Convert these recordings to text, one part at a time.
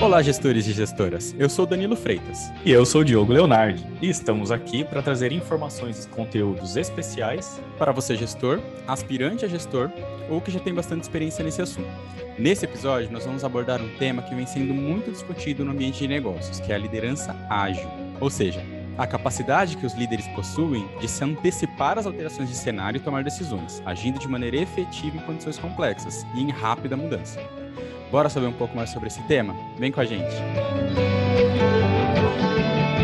Olá, gestores e gestoras. Eu sou Danilo Freitas. E eu sou Diogo Leonardo. E estamos aqui para trazer informações e conteúdos especiais para você, gestor, aspirante a gestor ou que já tem bastante experiência nesse assunto. Nesse episódio, nós vamos abordar um tema que vem sendo muito discutido no ambiente de negócios, que é a liderança ágil. Ou seja, a capacidade que os líderes possuem de se antecipar às alterações de cenário e tomar decisões, agindo de maneira efetiva em condições complexas e em rápida mudança. Bora saber um pouco mais sobre esse tema? Vem com a gente.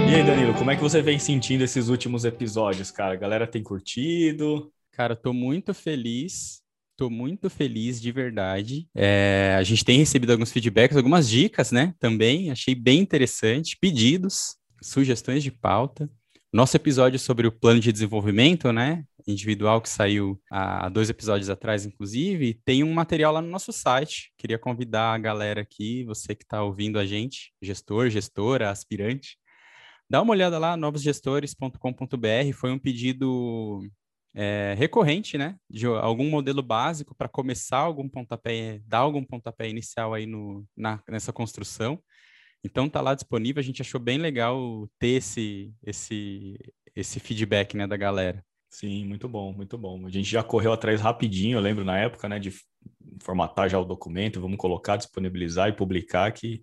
E aí, Danilo, como é que você vem sentindo esses últimos episódios, cara? A galera tem curtido? Cara, tô muito feliz. Tô muito feliz de verdade. É, a gente tem recebido alguns feedbacks, algumas dicas, né? Também achei bem interessante. Pedidos, sugestões de pauta. Nosso episódio sobre o plano de desenvolvimento, né? Individual que saiu há dois episódios atrás, inclusive, tem um material lá no nosso site. Queria convidar a galera aqui, você que está ouvindo a gente, gestor, gestora, aspirante, dá uma olhada lá, novosgestores.com.br. Foi um pedido é, recorrente, né? De algum modelo básico para começar algum pontapé, dar algum pontapé inicial aí no, na, nessa construção. Então tá lá disponível, a gente achou bem legal ter esse, esse, esse feedback né, da galera. Sim, muito bom, muito bom. A gente já correu atrás rapidinho, eu lembro na época, né, de formatar já o documento, vamos colocar, disponibilizar e publicar, que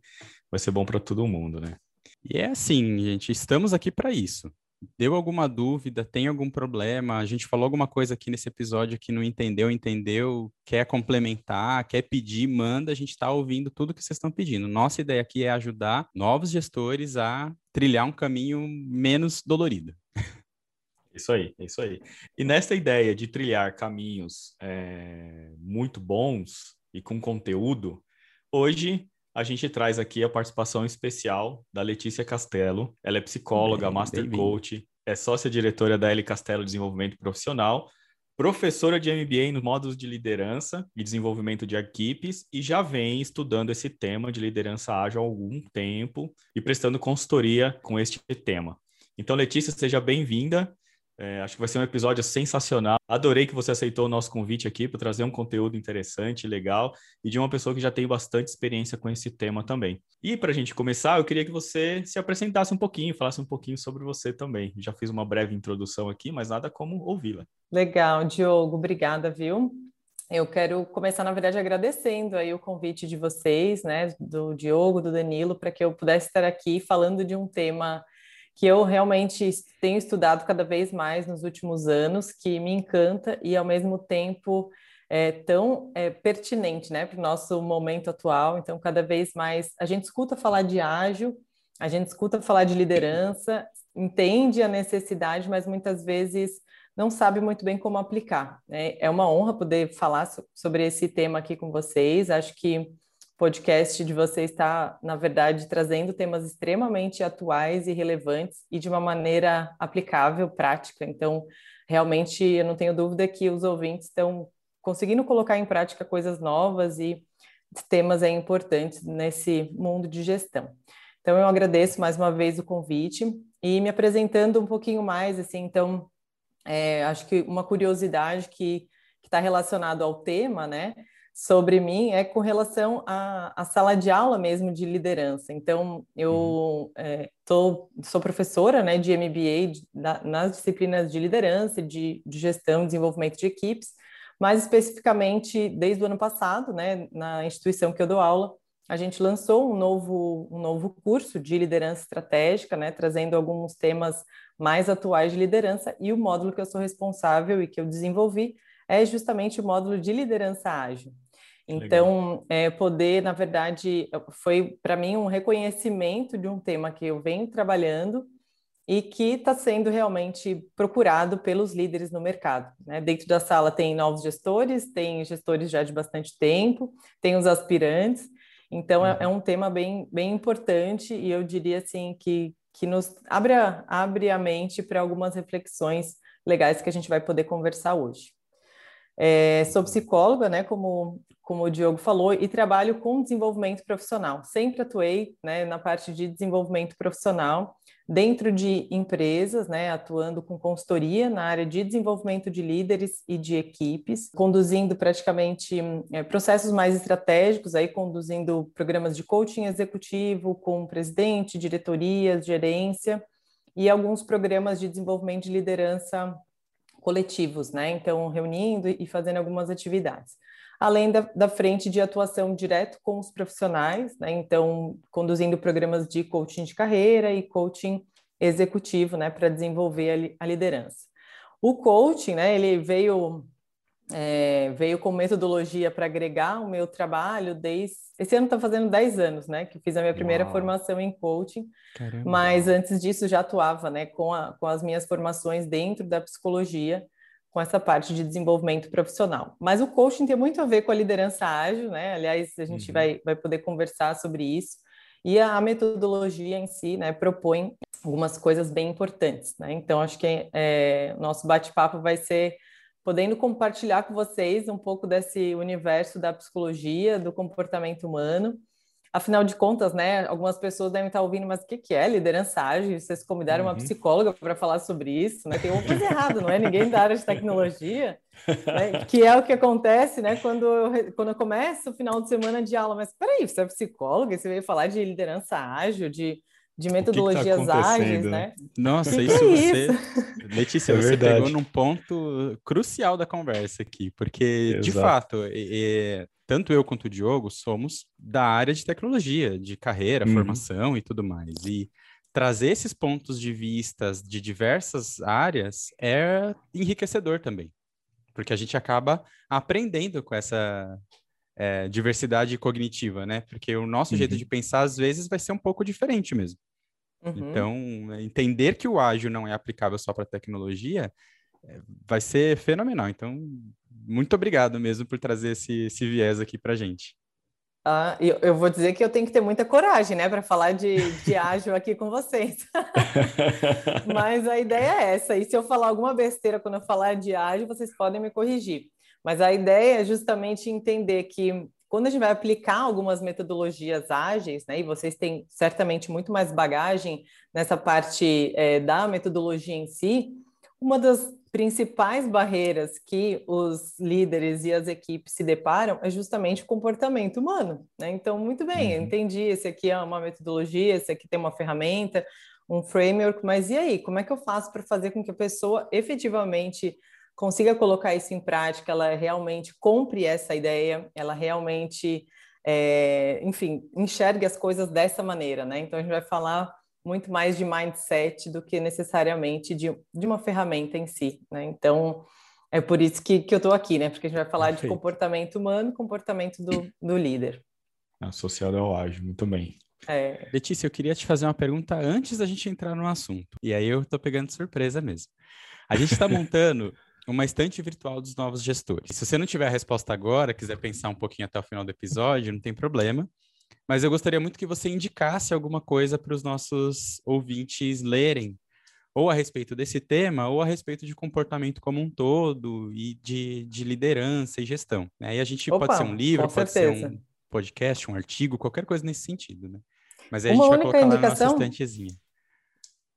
vai ser bom para todo mundo, né? E é assim, gente, estamos aqui para isso deu alguma dúvida, tem algum problema, a gente falou alguma coisa aqui nesse episódio que não entendeu, entendeu, quer complementar, quer pedir, manda, a gente está ouvindo tudo que vocês estão pedindo. Nossa ideia aqui é ajudar novos gestores a trilhar um caminho menos dolorido. Isso aí, isso aí. E nesta ideia de trilhar caminhos é, muito bons e com conteúdo, hoje a gente traz aqui a participação especial da Letícia Castelo. Ela é psicóloga, bem, master bem coach, é sócia-diretora da L Castelo Desenvolvimento Profissional, professora de MBA nos módulos de liderança e desenvolvimento de equipes e já vem estudando esse tema de liderança ágil há algum tempo e prestando consultoria com este tema. Então, Letícia, seja bem-vinda. É, acho que vai ser um episódio sensacional. Adorei que você aceitou o nosso convite aqui para trazer um conteúdo interessante, legal e de uma pessoa que já tem bastante experiência com esse tema também. E para a gente começar, eu queria que você se apresentasse um pouquinho, falasse um pouquinho sobre você também. Já fiz uma breve introdução aqui, mas nada como ouvi-la. Legal, Diogo, obrigada, viu? Eu quero começar, na verdade, agradecendo aí o convite de vocês, né, do Diogo, do Danilo, para que eu pudesse estar aqui falando de um tema que eu realmente tenho estudado cada vez mais nos últimos anos, que me encanta e ao mesmo tempo é tão é, pertinente né, para o nosso momento atual. Então, cada vez mais a gente escuta falar de ágil, a gente escuta falar de liderança, entende a necessidade, mas muitas vezes não sabe muito bem como aplicar. Né? É uma honra poder falar sobre esse tema aqui com vocês. Acho que podcast de você está, na verdade, trazendo temas extremamente atuais e relevantes e de uma maneira aplicável, prática. Então, realmente, eu não tenho dúvida que os ouvintes estão conseguindo colocar em prática coisas novas e temas é, importantes nesse mundo de gestão. Então, eu agradeço mais uma vez o convite e me apresentando um pouquinho mais, assim, então, é, acho que uma curiosidade que está relacionado ao tema, né? Sobre mim é com relação à, à, sala de aula mesmo de liderança. Então, eu uhum. é, tô, sou professora né, de MBA de, na, nas disciplinas de liderança, de, de gestão, desenvolvimento de equipes, mais especificamente desde o ano passado, né, na instituição que eu dou aula, a gente lançou um novo, um novo curso de liderança estratégica, né, trazendo alguns temas mais atuais de liderança, e o módulo que eu sou responsável e que eu desenvolvi é justamente o módulo de liderança ágil. Então, é, poder, na verdade, foi para mim um reconhecimento de um tema que eu venho trabalhando e que está sendo realmente procurado pelos líderes no mercado. Né? Dentro da sala tem novos gestores, tem gestores já de bastante tempo, tem os aspirantes. Então, é, é um tema bem, bem importante e eu diria assim que, que nos abre a, abre a mente para algumas reflexões legais que a gente vai poder conversar hoje. É, sou psicóloga, né, como, como o Diogo falou, e trabalho com desenvolvimento profissional. Sempre atuei né, na parte de desenvolvimento profissional, dentro de empresas, né, atuando com consultoria na área de desenvolvimento de líderes e de equipes, conduzindo praticamente é, processos mais estratégicos, aí conduzindo programas de coaching executivo com presidente, diretorias, gerência e alguns programas de desenvolvimento de liderança coletivos, né? Então, reunindo e fazendo algumas atividades além da, da, frente de atuação direto com os profissionais, né? então conduzindo programas de coaching de carreira e coaching executivo, né, para desenvolver a, a, liderança. O coaching, né, ele veio é, veio com metodologia para agregar o meu trabalho desde esse ano está fazendo 10 anos, né, que fiz a minha primeira Uau. formação em coaching, Caramba. mas antes disso já atuava, né, com, a, com as minhas formações dentro da psicologia com essa parte de desenvolvimento profissional. Mas o coaching tem muito a ver com a liderança ágil, né? Aliás, a gente uhum. vai, vai poder conversar sobre isso. E a, a metodologia em si, né, propõe algumas coisas bem importantes, né? Então, acho que é, nosso bate-papo vai ser podendo compartilhar com vocês um pouco desse universo da psicologia, do comportamento humano Afinal de contas, né, algumas pessoas devem estar ouvindo, mas o que, que é liderança ágil? Vocês convidaram uhum. uma psicóloga para falar sobre isso, né? Tem uma coisa errada, não é? Ninguém da área de tecnologia, né? que é o que acontece, né? Quando eu, quando eu começo o final de semana de aula, mas peraí, você é psicóloga, você veio falar de liderança ágil, de, de metodologias que que tá ágeis, né? Nossa, que isso, é você... Isso? Letícia, é você verdade. pegou num ponto crucial da conversa aqui, porque, Exato. de fato, é, tanto eu quanto o Diogo somos da área de tecnologia, de carreira, uhum. formação e tudo mais. E trazer esses pontos de vistas de diversas áreas é enriquecedor também, porque a gente acaba aprendendo com essa é, diversidade cognitiva, né? Porque o nosso uhum. jeito de pensar às vezes vai ser um pouco diferente mesmo. Uhum. Então, entender que o ágil não é aplicável só para tecnologia é, vai ser fenomenal. Então, muito obrigado mesmo por trazer esse, esse viés aqui para gente. Ah, eu, eu, vou dizer que eu tenho que ter muita coragem, né, para falar de, de ágil aqui com vocês. Mas a ideia é essa. E se eu falar alguma besteira quando eu falar de ágil, vocês podem me corrigir. Mas a ideia é justamente entender que quando a gente vai aplicar algumas metodologias ágeis, né, e vocês têm certamente muito mais bagagem nessa parte é, da metodologia em si, uma das principais barreiras que os líderes e as equipes se deparam é justamente o comportamento humano. Né? Então, muito bem, uhum. entendi. Esse aqui é uma metodologia, esse aqui tem uma ferramenta, um framework, mas e aí? Como é que eu faço para fazer com que a pessoa efetivamente consiga colocar isso em prática, ela realmente compre essa ideia, ela realmente, é, enfim, enxergue as coisas dessa maneira, né? Então, a gente vai falar muito mais de mindset do que necessariamente de, de uma ferramenta em si, né? Então, é por isso que, que eu estou aqui, né? Porque a gente vai falar Perfeito. de comportamento humano, comportamento do, do líder. Associado ao ágil, muito bem. É... Letícia, eu queria te fazer uma pergunta antes da gente entrar no assunto. E aí eu estou pegando surpresa mesmo. A gente está montando uma estante virtual dos novos gestores. Se você não tiver a resposta agora, quiser pensar um pouquinho até o final do episódio, não tem problema. Mas eu gostaria muito que você indicasse alguma coisa para os nossos ouvintes lerem, ou a respeito desse tema, ou a respeito de comportamento como um todo, e de, de liderança e gestão. Né? Aí a gente Opa, pode ser um livro, pode certeza. ser um podcast, um artigo, qualquer coisa nesse sentido, né? Mas aí a gente Uma vai colocar indicação... lá na nossa estantezinha.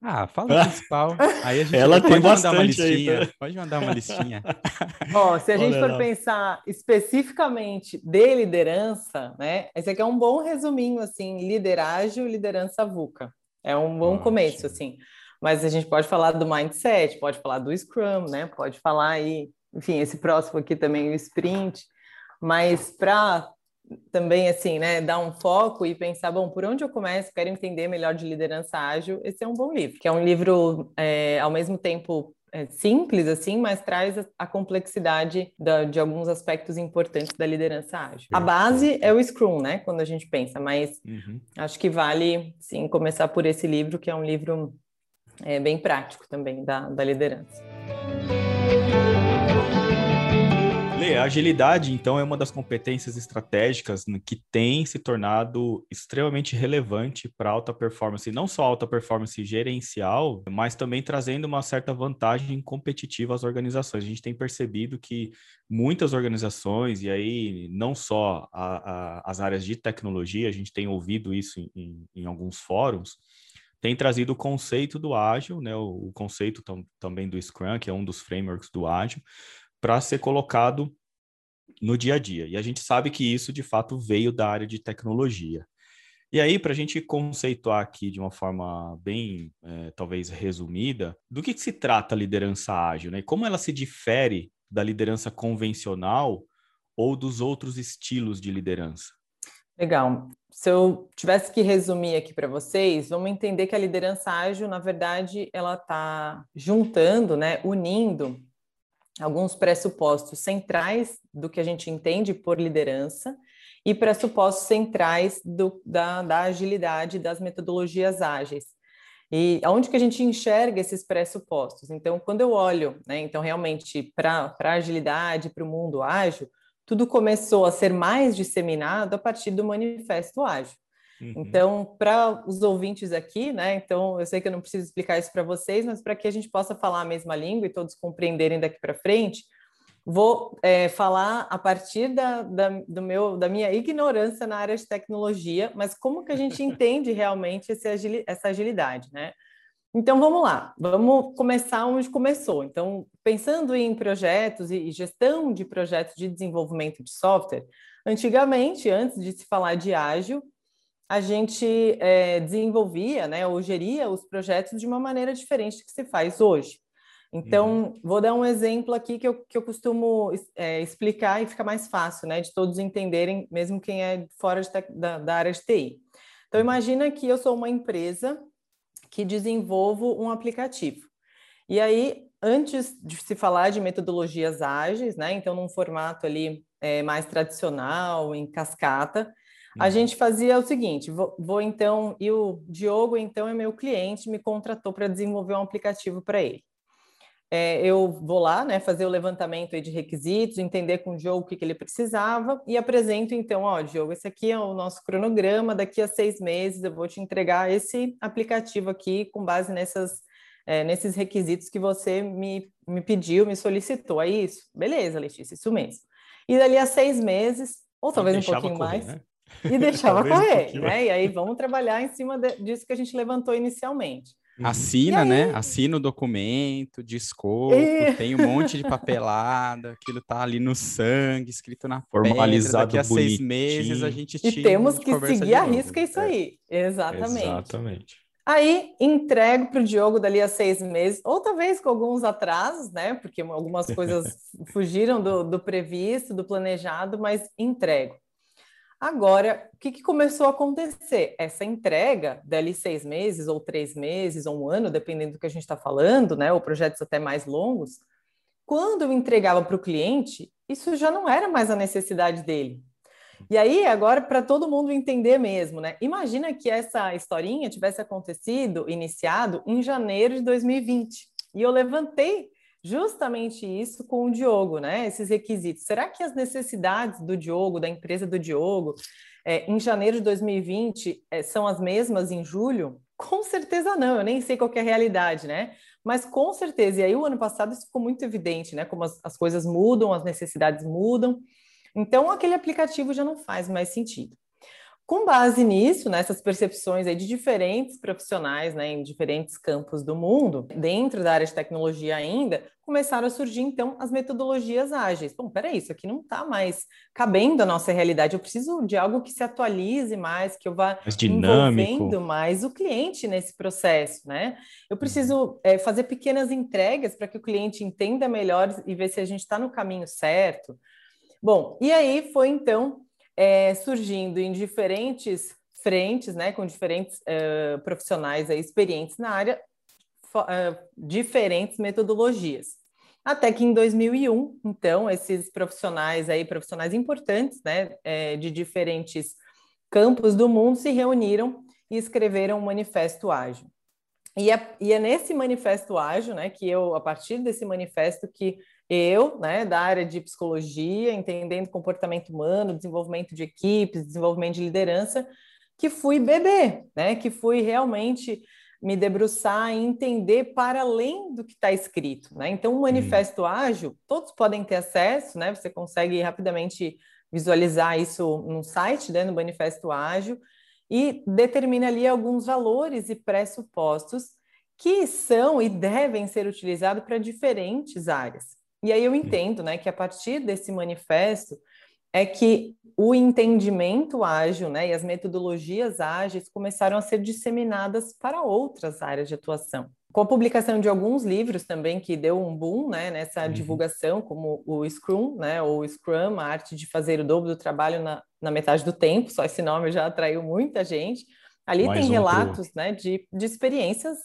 Ah, fala o principal. Aí a gente Ela pode tem mandar uma listinha. Aí, tá? Pode mandar uma listinha. Ó, se a gente Olha for lá. pensar especificamente de liderança, né? Esse aqui é um bom resuminho, assim, liderágio, liderança VUCA. É um bom Ótimo. começo, assim. Mas a gente pode falar do mindset, pode falar do Scrum, né? Pode falar aí, enfim, esse próximo aqui também, o Sprint. Mas para também assim, né, dar um foco e pensar, bom, por onde eu começo? Quero entender melhor de liderança ágil. Esse é um bom livro, que é um livro é, ao mesmo tempo é, simples assim, mas traz a, complexidade da, de alguns aspectos importantes da liderança ágil. A base é o Scrum, né, quando a gente pensa, mas uhum. acho que vale sim começar por esse livro, que é um livro é, bem prático também da, da liderança. Lê, a agilidade, então, é uma das competências estratégicas que tem se tornado extremamente relevante para alta performance, não só alta performance gerencial, mas também trazendo uma certa vantagem competitiva às organizações. A gente tem percebido que muitas organizações, e aí não só a, a, as áreas de tecnologia, a gente tem ouvido isso em, em, em alguns fóruns, tem trazido o conceito do ágil, né, o, o conceito tam, também do Scrum, que é um dos frameworks do ágil, para ser colocado no dia a dia. E a gente sabe que isso, de fato, veio da área de tecnologia. E aí, para a gente conceituar aqui de uma forma bem, é, talvez, resumida, do que, que, se trata a liderança ágil, né? Como ela se difere da liderança convencional ou dos outros estilos de liderança? Legal. Se eu tivesse que resumir aqui para vocês, vamos entender que a liderança ágil, na verdade, ela está juntando, né, unindo alguns pressupostos centrais do que a gente entende por liderança e pressupostos centrais do, da, da agilidade das metodologias ágeis. E aonde que a gente enxerga esses pressupostos? Então, quando eu olho, né, então realmente para a agilidade, para o mundo ágil, tudo começou a ser mais disseminado a partir do manifesto ágil. Uhum. Então, para os ouvintes aqui, né? Então, eu sei que eu não preciso explicar isso para vocês, mas para que a gente possa falar a mesma língua e todos compreenderem daqui para frente, Vou é, falar a partir da, da, do meu, da minha ignorância na área de tecnologia, mas como que a gente entende realmente esse, essa agilidade, né? Então vamos lá, vamos começar onde começou. Então, pensando em projetos e gestão de projetos de desenvolvimento de software, antigamente, antes de se falar de ágil, a gente é, desenvolvia, né, ou geria os projetos de uma maneira diferente do que se faz hoje. Então, uhum. vou dar um exemplo aqui que eu, que eu costumo é, explicar e fica mais fácil, né, de todos entenderem, mesmo quem é fora de, da, da área de TI. Então, uhum. imagina que eu sou uma empresa que desenvolvo um aplicativo. E aí, antes de se falar de metodologias ágeis, né, então num formato ali é, mais tradicional, em cascata, a uhum. gente fazia o seguinte: vou, vou, então, e o Diogo, então, é meu cliente, me contratou para desenvolver um aplicativo para ele é, eu vou lá, né, fazer o levantamento de requisitos, entender com o Diogo o que, que ele precisava e apresento então, ó, Diogo, esse aqui é o nosso cronograma, daqui a seis meses eu vou te entregar esse aplicativo aqui com base nessas, é, nesses requisitos que você me, me pediu, me solicitou. É isso? Beleza, Letícia, isso mesmo. E dali a seis meses, ou talvez um pouquinho correr, mais, né? E deixava correr, um né? E aí vamos trabalhar em cima de, disso que a gente levantou inicialmente. Uhum. Assina, né? Assina o documento de escopo, e... tem um monte de papelada, aquilo tá ali no sangue, escrito na Formalizado pedra, daqui a bonitinho. seis meses a gente tira. E temos que seguir a risca isso é. aí. Exatamente. Exatamente. Aí entrego para o Diogo dali a seis meses, ou talvez com alguns atrasos, né? Porque algumas coisas fugiram do, do previsto, do planejado, mas entrego. Agora, o que, que, começou a acontecer? Essa entrega, dali seis meses, ou três meses, ou um ano, dependendo do que a gente está falando, né? Ou projetos até mais longos, quando eu entregava para o cliente, isso já não era mais a necessidade dele. E aí, agora, para todo mundo entender mesmo, né? Imagina que essa historinha tivesse acontecido, iniciado em janeiro de 2020. E eu levantei justamente isso com o Diogo, né? Esses requisitos. Será que as necessidades do Diogo, da empresa do Diogo, é, em janeiro de 2020 é, são as mesmas em julho? Com certeza não, eu nem sei qual é a realidade, né? Mas com certeza, e aí o ano passado isso ficou muito evidente, né? Como as, as coisas mudam, as necessidades mudam. Então, aquele aplicativo já não faz mais sentido. Com base nisso, nessas percepções aí de diferentes profissionais, né, em diferentes campos do mundo, dentro da área de tecnologia ainda, começaram a surgir então as metodologias ágeis. Bom, peraí, isso aqui não está mais cabendo à nossa realidade. Eu preciso de algo que se atualize mais, que eu vá mais envolvendo mais o cliente nesse processo, né? Eu preciso é, fazer pequenas entregas para que o cliente entenda melhor e ver se a gente está no caminho certo. Bom, e aí foi então é, surgindo em diferentes frentes, né, com diferentes uh, profissionais aí, experientes na área, uh, diferentes metodologias. Até que em 2001, então, esses profissionais aí, profissionais importantes, né, é, de diferentes campos do mundo, se reuniram e escreveram um manifesto ágil. E é, e é nesse manifesto ágil, né, que eu, a partir desse manifesto, que eu, né, da área de psicologia, entendendo comportamento humano, desenvolvimento de equipes, desenvolvimento de liderança, que fui beber, né, que fui realmente me debruçar e entender para além do que está escrito, né? Então, o manifesto ágil, todos podem ter acesso, né? Você consegue rapidamente visualizar isso no site, né, no manifesto ágil. e determina ali alguns valores e pressupostos que são e devem ser utilizados para diferentes áreas. E aí eu entendo, né, que a partir desse manifesto é que o entendimento ágil, né, e as metodologias ágeis começaram a ser disseminadas para outras áreas de atuação. Com a publicação de alguns livros também que deu um boom, né, nessa uhum. divulgação, como o Scrum, né, ou Scrum, a arte de fazer o dobro do trabalho na, na metade do tempo, só esse nome já atraiu muita gente. Ali Mais tem um relatos, pro... né, de, de experiências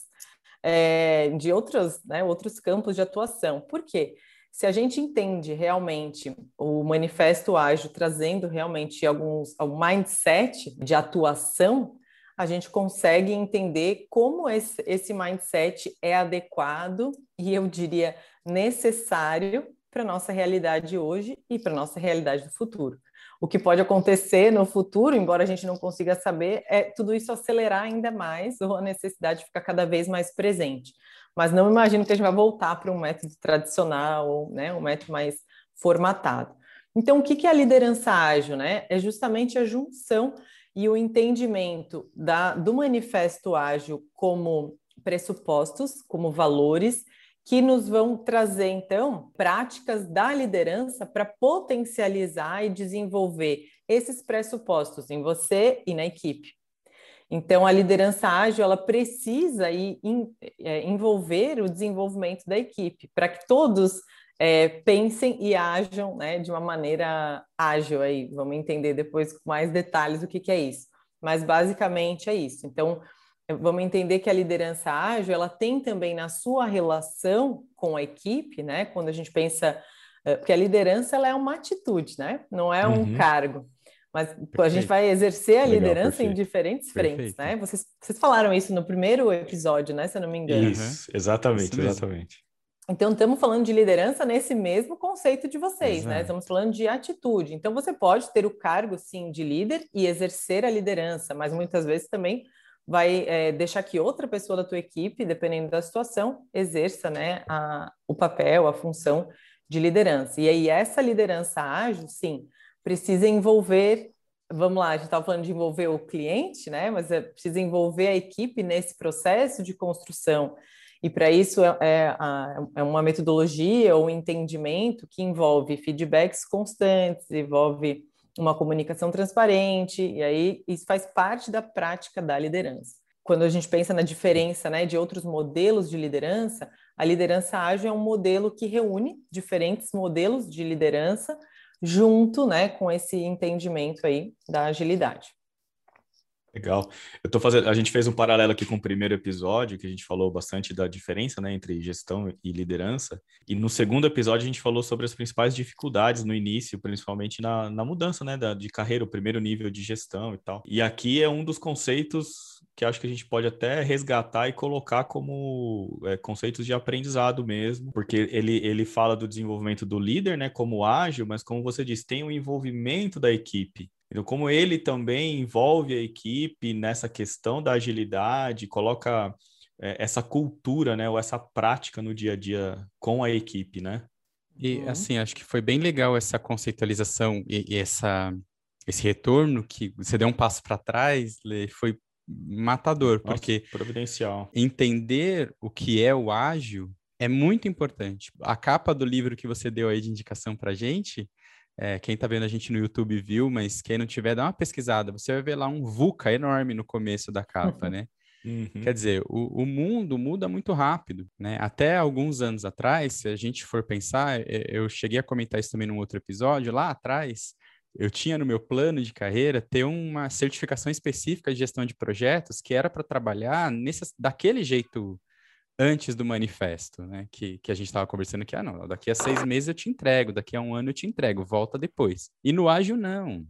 é, de outros, né, outros campos de atuação. Por quê? Se a gente entende realmente o manifesto ágil trazendo realmente alguns um mindset de atuação, a gente consegue entender como esse, esse mindset é adequado e eu diria necessário para nossa realidade hoje e para nossa realidade do futuro. O que pode acontecer no futuro, embora a gente não consiga saber, é tudo isso acelerar ainda mais ou a necessidade de ficar cada vez mais presente mas não imagino que a gente vai voltar para um método tradicional, né, um método mais formatado. Então, o que é a liderança ágil? Né? É justamente a junção e o entendimento da, do manifesto ágil como pressupostos, como valores, que nos vão trazer, então, práticas da liderança para potencializar e desenvolver esses pressupostos em você e na equipe. Então, a liderança ágil ela precisa ir, in, é, envolver o desenvolvimento da equipe para que todos é, pensem e ajam né, de uma maneira ágil. Aí, vamos entender depois com mais detalhes o que, que é isso. Mas basicamente é isso. Então, vamos entender que a liderança ágil ela tem também na sua relação com a equipe, né? Quando a gente pensa, é, porque a liderança ela é uma atitude, né? Não é um uhum. cargo. Mas pô, a gente vai exercer a Legal, liderança perfeito. em diferentes frentes, perfeito. né? Vocês, vocês falaram isso no primeiro episódio, né? Se eu não me engano. Isso, exatamente, isso exatamente. Então, estamos falando de liderança nesse mesmo conceito de vocês, né? Exato. né? Estamos falando de atitude. Então, você pode ter o cargo, sim, de líder e exercer a liderança, mas muitas vezes também vai é, deixar que outra pessoa da tua equipe, dependendo da situação, exerça né, a, o papel, a função de liderança. E aí, essa liderança ágil, sim, precisa envolver, vamos lá, a gente estava falando de envolver o cliente, né? Mas é, precisa envolver a equipe nesse processo de construção. E para isso é, é, é, uma metodologia ou um entendimento que envolve feedbacks constantes, envolve uma comunicação transparente, e aí isso faz parte da prática da liderança. Quando a gente pensa na diferença né, de outros modelos de liderança, a liderança ágil é um modelo que reúne diferentes modelos de liderança junto, né, com esse entendimento aí da agilidade. Legal. Eu tô fazendo, a gente fez um paralelo aqui com o primeiro episódio, que a gente falou bastante da diferença, né, entre gestão e liderança. E no segundo episódio a gente falou sobre as principais dificuldades no início, principalmente na, na mudança, né, da, de carreira, o primeiro nível de gestão e tal. E aqui é um dos conceitos que acho que a gente pode até resgatar e colocar como é, conceitos de aprendizado mesmo, porque ele, ele fala do desenvolvimento do líder, né, como ágil, mas como você disse, tem o envolvimento da equipe. Então, como ele também envolve a equipe nessa questão da agilidade, coloca é, essa cultura, né, ou essa prática no dia a dia com a equipe, né? E uhum. assim, acho que foi bem legal essa conceitualização e, e essa esse retorno que você deu um passo para trás, Lê, foi matador, Nossa, porque providencial. entender o que é o ágil é muito importante. A capa do livro que você deu aí de indicação para gente, é, quem está vendo a gente no YouTube viu, mas quem não tiver, dá uma pesquisada. Você vai ver lá um VUCA enorme no começo da capa, né? Uhum. Quer dizer, o, o, mundo muda muito rápido, né? Até alguns anos atrás, se a gente for pensar, eu cheguei a comentar isso também num outro episódio, lá atrás, eu tinha no meu plano de carreira ter uma certificação específica de gestão de projetos que era para trabalhar nesse, daquele jeito antes do manifesto, né? Que, que a gente estava conversando que, ah, não, daqui a seis meses eu te entrego, daqui a um ano eu te entrego, volta depois. E no ágil, não.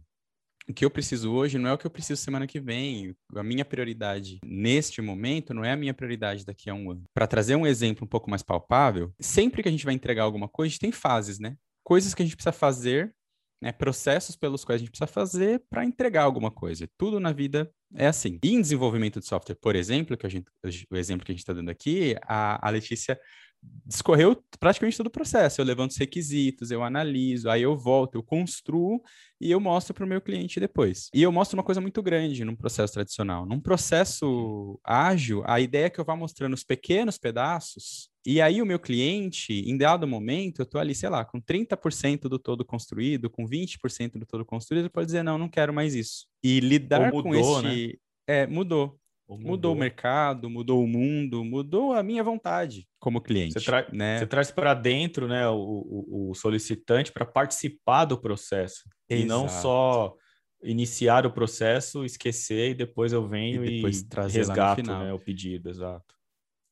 O que eu preciso hoje não é o que eu preciso semana que vem. A minha prioridade neste momento não é a minha prioridade daqui a um ano. Para trazer um exemplo um pouco mais palpável, sempre que a gente vai entregar alguma coisa, a gente tem fases, né? Coisas que a gente precisa fazer né, processos pelos quais a gente precisa fazer para entregar alguma coisa. Tudo na vida é assim. E em desenvolvimento de software, por exemplo, que a gente, o exemplo que a gente está dando aqui, a, a Letícia discorreu praticamente todo o processo. Eu levanto os requisitos, eu analiso, aí eu volto, eu construo e eu mostro para o meu cliente depois. E eu mostro uma coisa muito grande num processo tradicional. Num processo ágil, a ideia é que eu vá mostrando os pequenos pedaços e aí o meu cliente, em dado momento, eu estou ali, sei lá, com 30% do todo construído, com 20% do todo construído, ele pode dizer, não, não quero mais isso. E lidar mudou, com esse... Né? É, mudou. Mudou. mudou. o mercado, mudou o mundo, mudou a minha vontade como cliente. Você, tra né? você traz para dentro né, o, o, o solicitante para participar do processo Exato. e não só iniciar o processo, esquecer e depois eu venho e, depois e resgato né, o pedido, exato.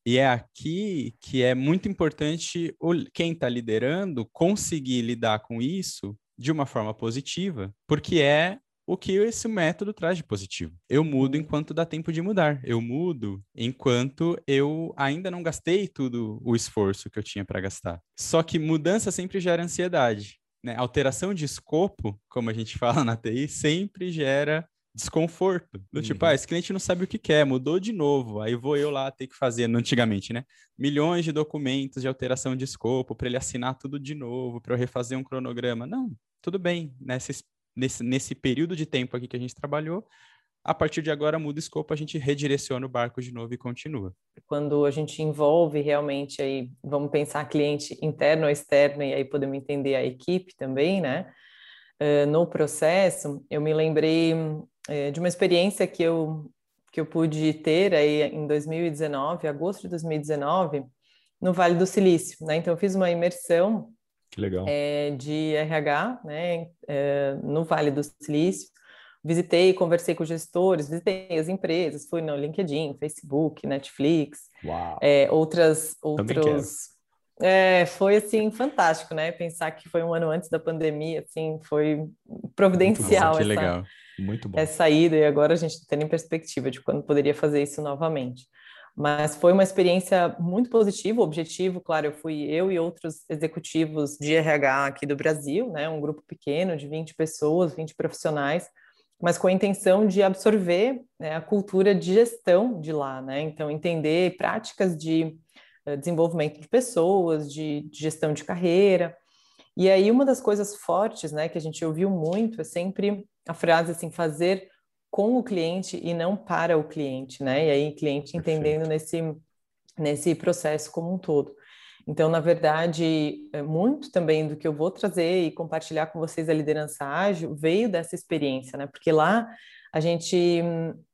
E é aqui que é muito importante o, quem está liderando conseguir lidar com isso de uma forma positiva, porque é o que esse método traz de positivo. Eu mudo enquanto dá tempo de mudar. Eu mudo enquanto eu ainda não gastei tudo o esforço que eu tinha para gastar. Só que mudança sempre gera ansiedade. Né? Alteração de escopo, como a gente fala na TI, sempre gera desconforto. Do tipo, uhum. ah, esse cliente não sabe o que quer, mudou de novo. Aí vou eu lá ter que fazer, antigamente, né? Milhões de documentos de alteração de escopo para ele assinar tudo de novo, para eu refazer um cronograma. Não, tudo bem. Nesse, nesse, nesse período de tempo aqui que a gente trabalhou, a partir de agora muda o escopo, a gente redireciona o barco de novo e continua. Quando a gente envolve realmente aí, vamos pensar cliente interno ou externo, e aí podemos entender a equipe também, né? Uh, no processo, eu me lembrei é, de uma experiência que eu, que eu pude ter aí em 2019, agosto de 2019, no Vale do Silício. Né? Então, eu fiz uma imersão é, de RH né, é, no Vale do Silício. Visitei, conversei com gestores, visitei as empresas, fui no LinkedIn, Facebook, Netflix, é, outras outros. É, foi assim fantástico, né? Pensar que foi um ano antes da pandemia, assim, foi providencial Muito bom, que essa, legal muito bom. essa ida, e agora a gente tem em perspectiva de quando poderia fazer isso novamente. Mas foi uma experiência muito positiva. Objetivo, claro, eu fui eu e outros executivos de RH aqui do Brasil, né? Um grupo pequeno de 20 pessoas, 20 profissionais, mas com a intenção de absorver né, a cultura de gestão de lá, né? Então, entender práticas de uh, desenvolvimento de pessoas, de, de gestão de carreira. E aí, uma das coisas fortes, né, que a gente ouviu muito é sempre a frase assim, fazer com o cliente e não para o cliente, né? E aí, cliente entendendo nesse, nesse processo como um todo. Então, na verdade, é muito também do que eu vou trazer e compartilhar com vocês a liderança ágil veio dessa experiência, né? Porque lá a gente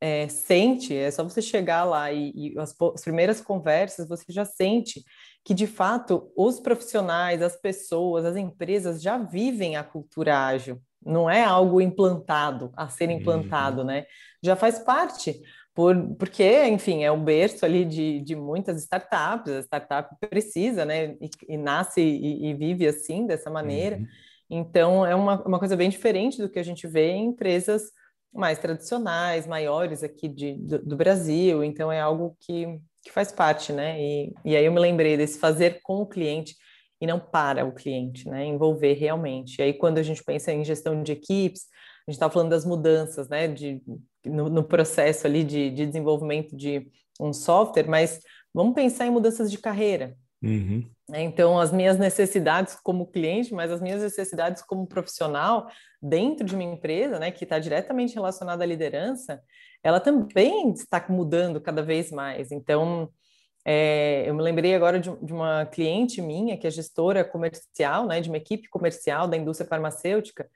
é, sente, é só você chegar lá e, e as, as, primeiras conversas, você já sente que, de fato, os profissionais, as pessoas, as empresas já vivem a cultura ágil não é algo implantado, a ser implantado, uhum. né? Já faz parte, por, porque, enfim, é o berço ali de, de muitas startups, a startup precisa, né? E, e nasce e, e, vive assim, dessa maneira. Uhum. Então, é uma, uma coisa bem diferente do que a gente vê em empresas mais tradicionais, maiores aqui de, do, do Brasil. Então, é algo que, que faz parte, né? E, e aí eu me lembrei desse fazer com o cliente e não para o cliente, né? Envolver realmente. E aí, quando a gente pensa em gestão de equipes, a gente está falando das mudanças, né? De, no, no processo ali de, de, desenvolvimento de um software, mas vamos pensar em mudanças de carreira. Uhum. Né? Então, as minhas necessidades como cliente, mas as minhas necessidades como profissional dentro de uma empresa, né, que está diretamente relacionada à liderança, ela também está mudando cada vez mais. Então, é, eu me lembrei agora de, de, uma cliente minha, que é gestora comercial, né, de uma equipe comercial da indústria farmacêutica,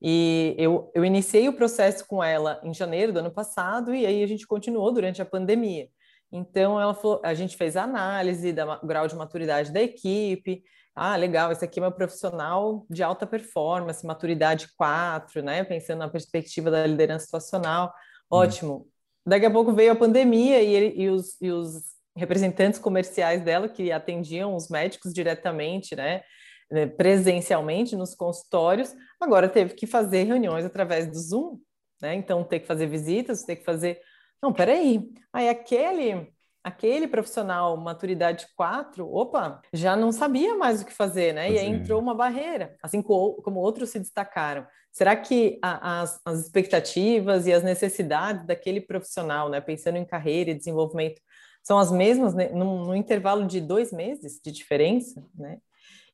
e eu, eu iniciei o processo com ela em janeiro do ano passado, e aí a gente continuou durante a pandemia. Então, ela falou, a gente fez a análise do grau de maturidade da equipe. Ah, legal, esse aqui é meu profissional de alta performance, maturidade 4, né? Pensando na perspectiva da liderança situacional. Hum. Ótimo. Hum. Daqui a pouco veio a pandemia e, ele, e, os, e os representantes comerciais dela que atendiam os médicos diretamente, né, né, presencialmente nos consultórios, agora teve que fazer reuniões através do Zoom, né? Então ter que fazer visitas, ter que fazer. Não, peraí. Aí aquele aquele profissional maturidade 4, opa, já não sabia mais o que fazer, né? E aí é. entrou uma barreira, assim como outros se destacaram. Será que a, as, as expectativas e as necessidades daquele profissional, né, pensando em carreira e desenvolvimento, são as mesmas né, no, no, intervalo de dois meses de diferença, né?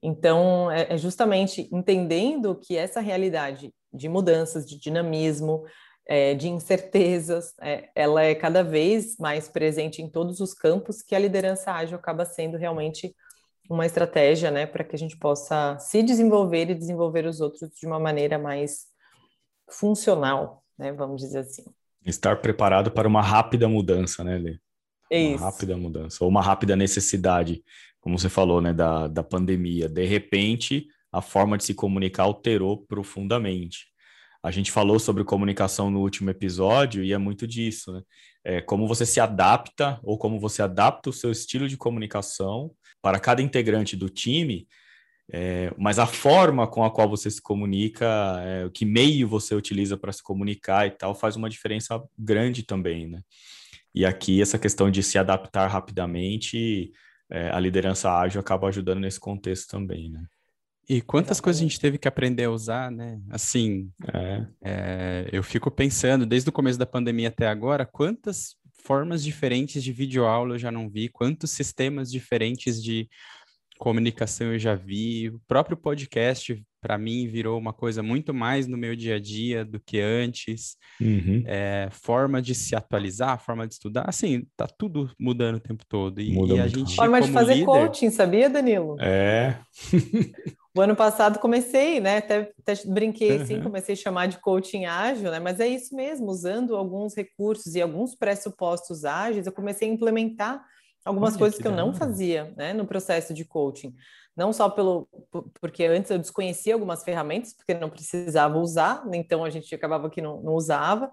Então, é, é justamente entendendo que essa realidade de mudanças, de dinamismo, é, de incertezas, é, ela é cada vez mais presente em todos os campos que a liderança ágil acaba sendo realmente uma estratégia, né, para que a gente possa se desenvolver e desenvolver os outros de uma maneira mais funcional, né, vamos dizer assim. Estar preparado para uma rápida mudança, né, Lê? É uma rápida mudança, ou uma rápida necessidade, como você falou, né, da, da pandemia. De repente, a forma de se comunicar alterou profundamente. A gente falou sobre comunicação no último episódio e é muito disso, né? É como você se adapta ou como você adapta o seu estilo de comunicação para cada integrante do time, é, mas a forma com a qual você se comunica, é, o que meio você utiliza para se comunicar e tal, faz uma diferença grande também, né? E aqui essa questão de se adaptar rapidamente, é, a liderança ágil acaba ajudando nesse contexto também, né? E quantas coisas a gente teve que aprender a usar, né? Assim, é. É, eu fico pensando, desde o começo da pandemia até agora, quantas formas diferentes de videoaula eu já não vi, quantos sistemas diferentes de comunicação eu já vi. O próprio podcast, para mim, virou uma coisa muito mais no meu dia a dia do que antes. Uhum. É, forma de se atualizar, forma de estudar, assim, tá tudo mudando o tempo todo. E, Muda e a gente, forma de fazer líder... coaching, sabia, Danilo? É. o ano passado comecei, né? Até, até brinquei uhum. assim, comecei a chamar de coaching ágil, né? Mas é isso mesmo, usando alguns recursos e alguns pressupostos ágeis, eu comecei a implementar algumas Olha, coisas que, que eu não fazia, né, no processo de coaching. Não só pelo porque antes eu desconhecia algumas ferramentas, porque não precisava usar, então a gente acabava que não, não usava.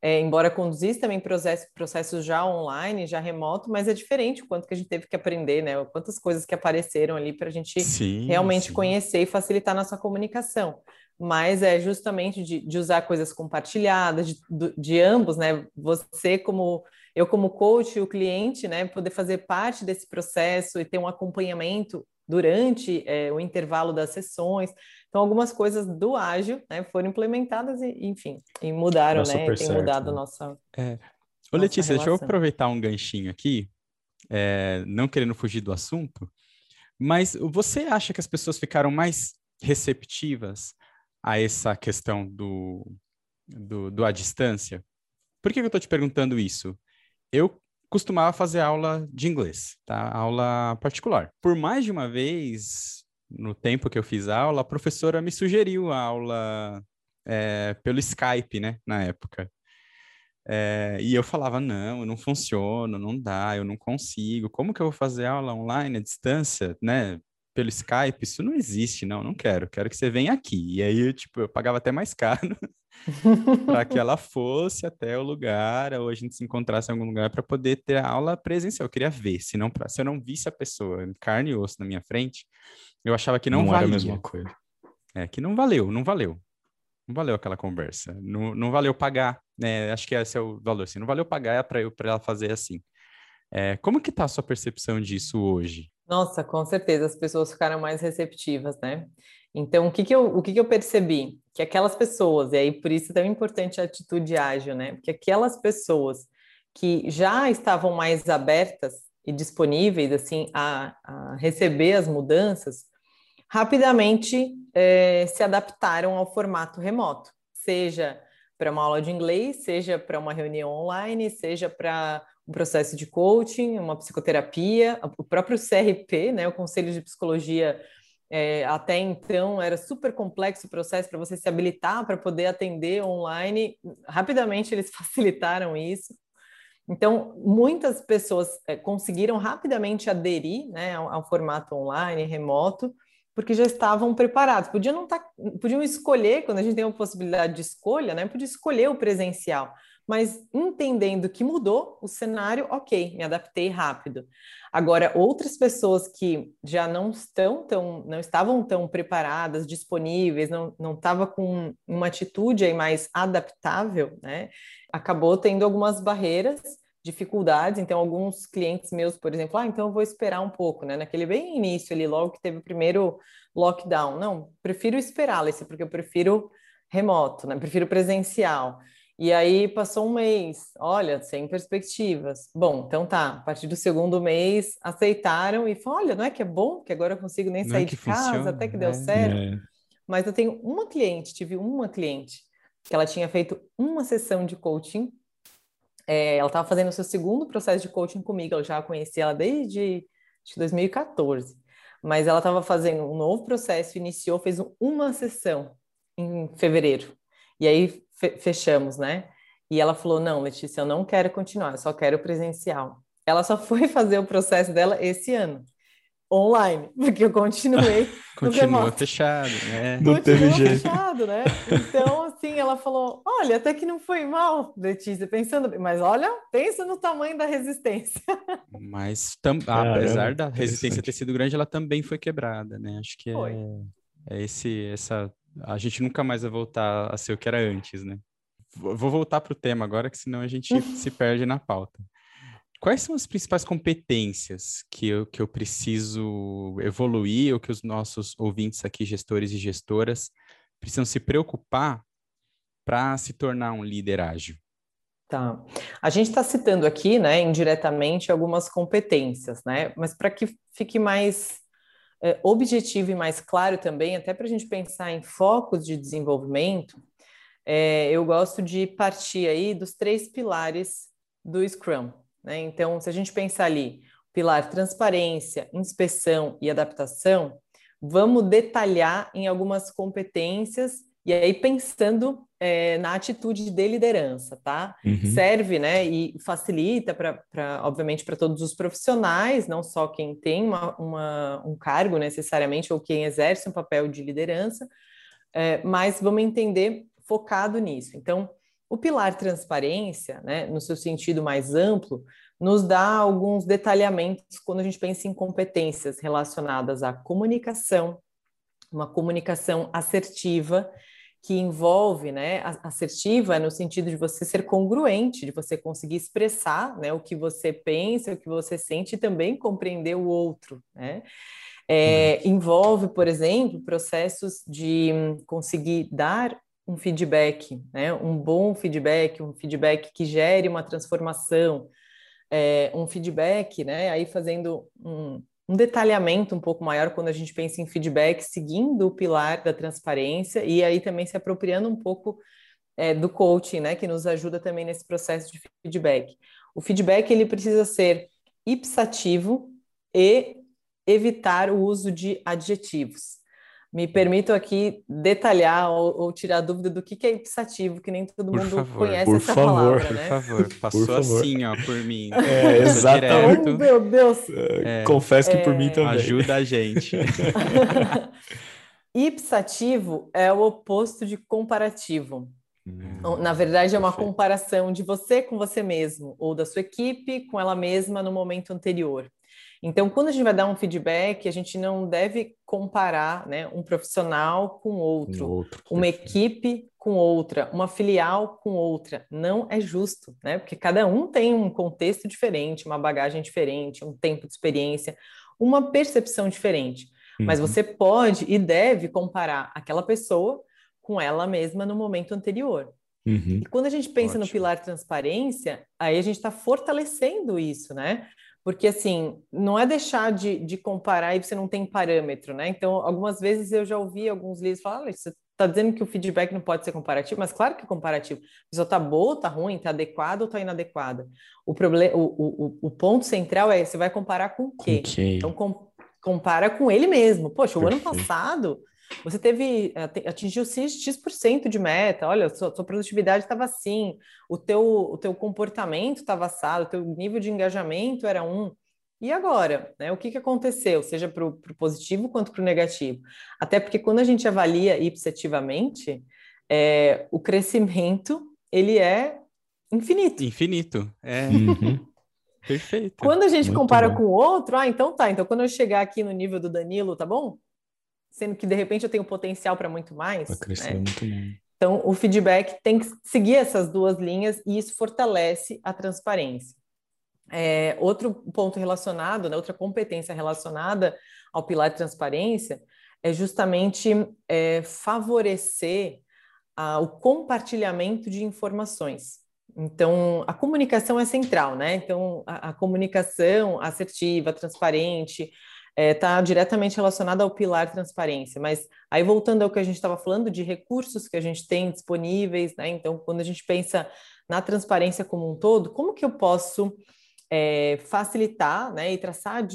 É, embora conduzisse também processo, processos já online, já remoto, mas é diferente o quanto que a gente teve que aprender, né? Quantas coisas que apareceram ali para a gente sim, realmente sim. conhecer e facilitar nossa comunicação. Mas é justamente de, de usar coisas compartilhadas, de, de ambos, né? Você como eu como coach, o cliente, né, poder fazer parte desse processo e ter um acompanhamento durante é, o intervalo das sessões. Então, algumas coisas do ágil né, foram implementadas e, enfim, e mudaram, né? Tem certo, mudado né? nossa. É. Ô, nossa Letícia, relação. deixa eu aproveitar um ganchinho aqui, é, não querendo fugir do assunto, mas você acha que as pessoas ficaram mais receptivas a essa questão do, do, do à distância? Por que eu estou te perguntando isso? Eu costumava fazer aula de inglês, tá? Aula particular. Por mais de uma vez, no tempo que eu fiz aula, a professora me sugeriu a aula é, pelo Skype, né? Na época. É, e eu falava, não, não funciona, não dá, eu não consigo. Como que eu vou fazer aula online à distância, né? Pelo Skype, isso não existe, não, não quero. Quero que você venha aqui. E aí, tipo, eu pagava até mais caro para que ela fosse até o lugar, ou a gente se encontrasse em algum lugar para poder ter a aula presencial. Eu queria ver, se, não, se eu não visse a pessoa carne e osso na minha frente, eu achava que não, não valia. era a mesma coisa. É, que não valeu, não valeu. Não valeu aquela conversa. Não, não valeu pagar, né? Acho que esse é o valor, assim. Não valeu pagar para eu para ela fazer assim. É, como que tá a sua percepção disso hoje? Nossa, com certeza as pessoas ficaram mais receptivas, né? Então, o que, que, eu, o que, que eu percebi? Que aquelas pessoas, e aí por isso é tão importante a atitude ágil, né? Porque aquelas pessoas que já estavam mais abertas e disponíveis, assim, a, a receber as mudanças, rapidamente é, se adaptaram ao formato remoto, seja para uma aula de inglês, seja para uma reunião online, seja para um processo de coaching, uma psicoterapia, o próprio CRP, né, o Conselho de Psicologia é, até então era super complexo o processo para você se habilitar para poder atender online. Rapidamente eles facilitaram isso. Então, muitas pessoas é, conseguiram rapidamente aderir né, ao, ao, formato online, remoto, porque já estavam preparados. Podiam, não tá, podiam escolher, quando a gente tem uma possibilidade de escolha, né, podia escolher o presencial mas entendendo que mudou o cenário, ok, me adaptei rápido. Agora, outras pessoas que já não estão tão, não estavam tão preparadas, disponíveis, não não com uma atitude aí mais adaptável, né? Acabou tendo algumas barreiras, dificuldades. Então, alguns clientes meus, por exemplo, ah, então eu vou esperar um pouco, né? Naquele bem início ali, logo que teve o primeiro lockdown, não, prefiro esperar, Alice, porque eu prefiro remoto, né? Prefiro presencial. E aí passou um mês, olha, sem perspectivas. Bom, então tá, a partir do segundo mês aceitaram e falaram, olha, não é que é bom, que agora eu consigo nem não sair é de casa, funciona, até que deu é. certo. É. Mas eu tenho uma cliente, tive uma cliente, que ela tinha feito uma sessão de coaching. É, ela estava fazendo o seu segundo processo de coaching comigo, eu já conheci ela desde 2014. Mas ela estava fazendo um novo processo, iniciou, fez uma sessão em fevereiro. E aí fechamos, né? E ela falou: Não, Letícia, eu não quero continuar, eu só quero presencial. Ela só foi fazer o processo dela esse ano, online, porque eu continuei. Continua fechado, né? Não teve jeito. fechado, né? Então, assim, ela falou: Olha, até que não foi mal, Letícia, pensando, mas olha, pensa no tamanho da resistência. Mas, tam... apesar da resistência ter sido grande, ela também foi quebrada, né? Acho que é, é esse, essa a gente nunca mais vai voltar a ser o que era antes, né? Vou voltar para o tema agora, que senão a gente se perde na pauta. Quais são as principais competências que eu, que eu preciso evoluir ou que os nossos ouvintes aqui, gestores e gestoras, precisam se preocupar para se tornar um líder ágil? Tá. A gente está citando aqui, né, indiretamente, algumas competências, né? Mas para que fique mais objetivo e mais claro também, até para a gente pensar em focos de desenvolvimento, é, eu gosto de partir aí dos três pilares do Scrum. Né? Então, se a gente pensar ali, pilar transparência, inspeção e adaptação, vamos detalhar em algumas competências e aí pensando é, na atitude de liderança, tá? Uhum. Serve, né, e facilita para, obviamente, para todos os profissionais, não só quem tem uma, uma, um cargo necessariamente ou quem exerce um papel de liderança, é, mas vamos entender focado nisso. Então, o pilar transparência, né, no seu sentido mais amplo, nos dá alguns detalhamentos quando a gente pensa em competências relacionadas à comunicação, uma comunicação assertiva que envolve, né, assertiva no sentido de você ser congruente, de você conseguir expressar, né, o que você pensa, o que você sente e também compreender o outro, né? É, envolve, por exemplo, processos de conseguir dar um feedback, né, um bom feedback, um feedback que gere uma transformação, é, um feedback, né, aí fazendo um, um detalhamento um pouco maior quando a gente pensa em feedback, seguindo o pilar da transparência e aí também se apropriando um pouco é, do coaching, né, que nos ajuda também nesse processo de feedback. O feedback ele precisa ser ipsativo e evitar o uso de adjetivos. Me permito aqui detalhar ou, ou, tirar dúvida do que, que é ipsativo, que nem todo por mundo favor, conhece essa favor, palavra, por né? Por favor, passou por favor. assim, ó, por mim. É, exatamente. Oh, meu Deus! É, Confesso que é... por mim também. Ajuda a gente. Ipsativo é o oposto de comparativo. Hum, Na verdade, é uma perfeito. comparação de você com você mesmo, ou da sua equipe com ela mesma no momento anterior. Então, quando a gente vai dar um feedback, a gente não deve comparar né, um profissional com outro, um outro uma equipe com outra, uma filial com outra. Não é justo, né? Porque cada um tem um contexto diferente, uma bagagem diferente, um tempo de experiência, uma percepção diferente. Uhum. Mas você pode e deve comparar aquela pessoa com ela mesma no momento anterior. Uhum. E quando a gente pensa Ótimo. no pilar transparência, aí a gente está fortalecendo isso, né? Porque, assim, não é deixar de, de comparar e você não tem parâmetro, né? Então, algumas vezes eu já ouvi alguns líderes falar, você está dizendo que o feedback não pode ser comparativo, mas claro que é comparativo. A pessoa está boa, está ruim, está adequada ou está inadequada. O, problema, o, o, o ponto central é, você vai comparar com o quê? Okay. Então, com, compara com ele mesmo. Poxa, o Perfeito. ano passado você teve, atingiu X% de meta, olha, sua, sua produtividade estava assim, o teu, o teu comportamento estava assado, o teu nível de engajamento era um. E agora, né? O que, que aconteceu, seja para o positivo quanto para o negativo? Até porque quando a gente avalia ipsativamente, é, o crescimento ele é infinito. Infinito, é. Uhum. Perfeito. Quando a gente Muito compara bom. com o outro, ah, então tá. Então, quando eu chegar aqui no nível do Danilo, tá bom? Sendo que de repente eu tenho potencial para muito mais. Vai crescer né? muito mais. Então, o feedback tem que seguir essas duas linhas e isso fortalece a transparência. É, outro ponto relacionado, né, outra competência relacionada ao pilar de transparência é justamente é, favorecer a, o compartilhamento de informações. Então, a comunicação é central, né? Então, a, a comunicação assertiva, transparente, está é, tá diretamente relacionada ao pilar transparência. Mas aí, voltando ao que a gente estava falando, de recursos que a gente tem disponíveis, né? Então, quando a gente pensa na transparência como um todo, como que eu posso é, facilitar né, e traçar,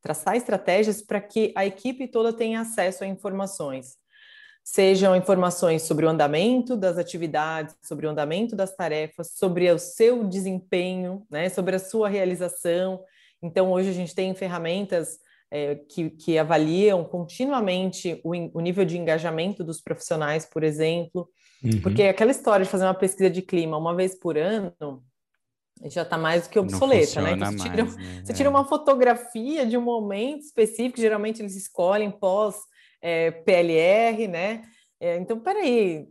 traçar estratégias para que a equipe toda tenha acesso a informações? sejam informações sobre o andamento das atividades, sobre o andamento das tarefas, sobre o seu desempenho, né, sobre a sua realização. Então, hoje a gente tem ferramentas é, que, que, avaliam continuamente o, o, nível de engajamento dos profissionais, por exemplo, uhum. porque aquela história de fazer uma pesquisa de clima uma vez por ano já está mais do que obsoleta, né? Então, você, tira, né? você tira uma fotografia de um momento específico, geralmente eles escolhem pós é, PLR, né? É, então, peraí,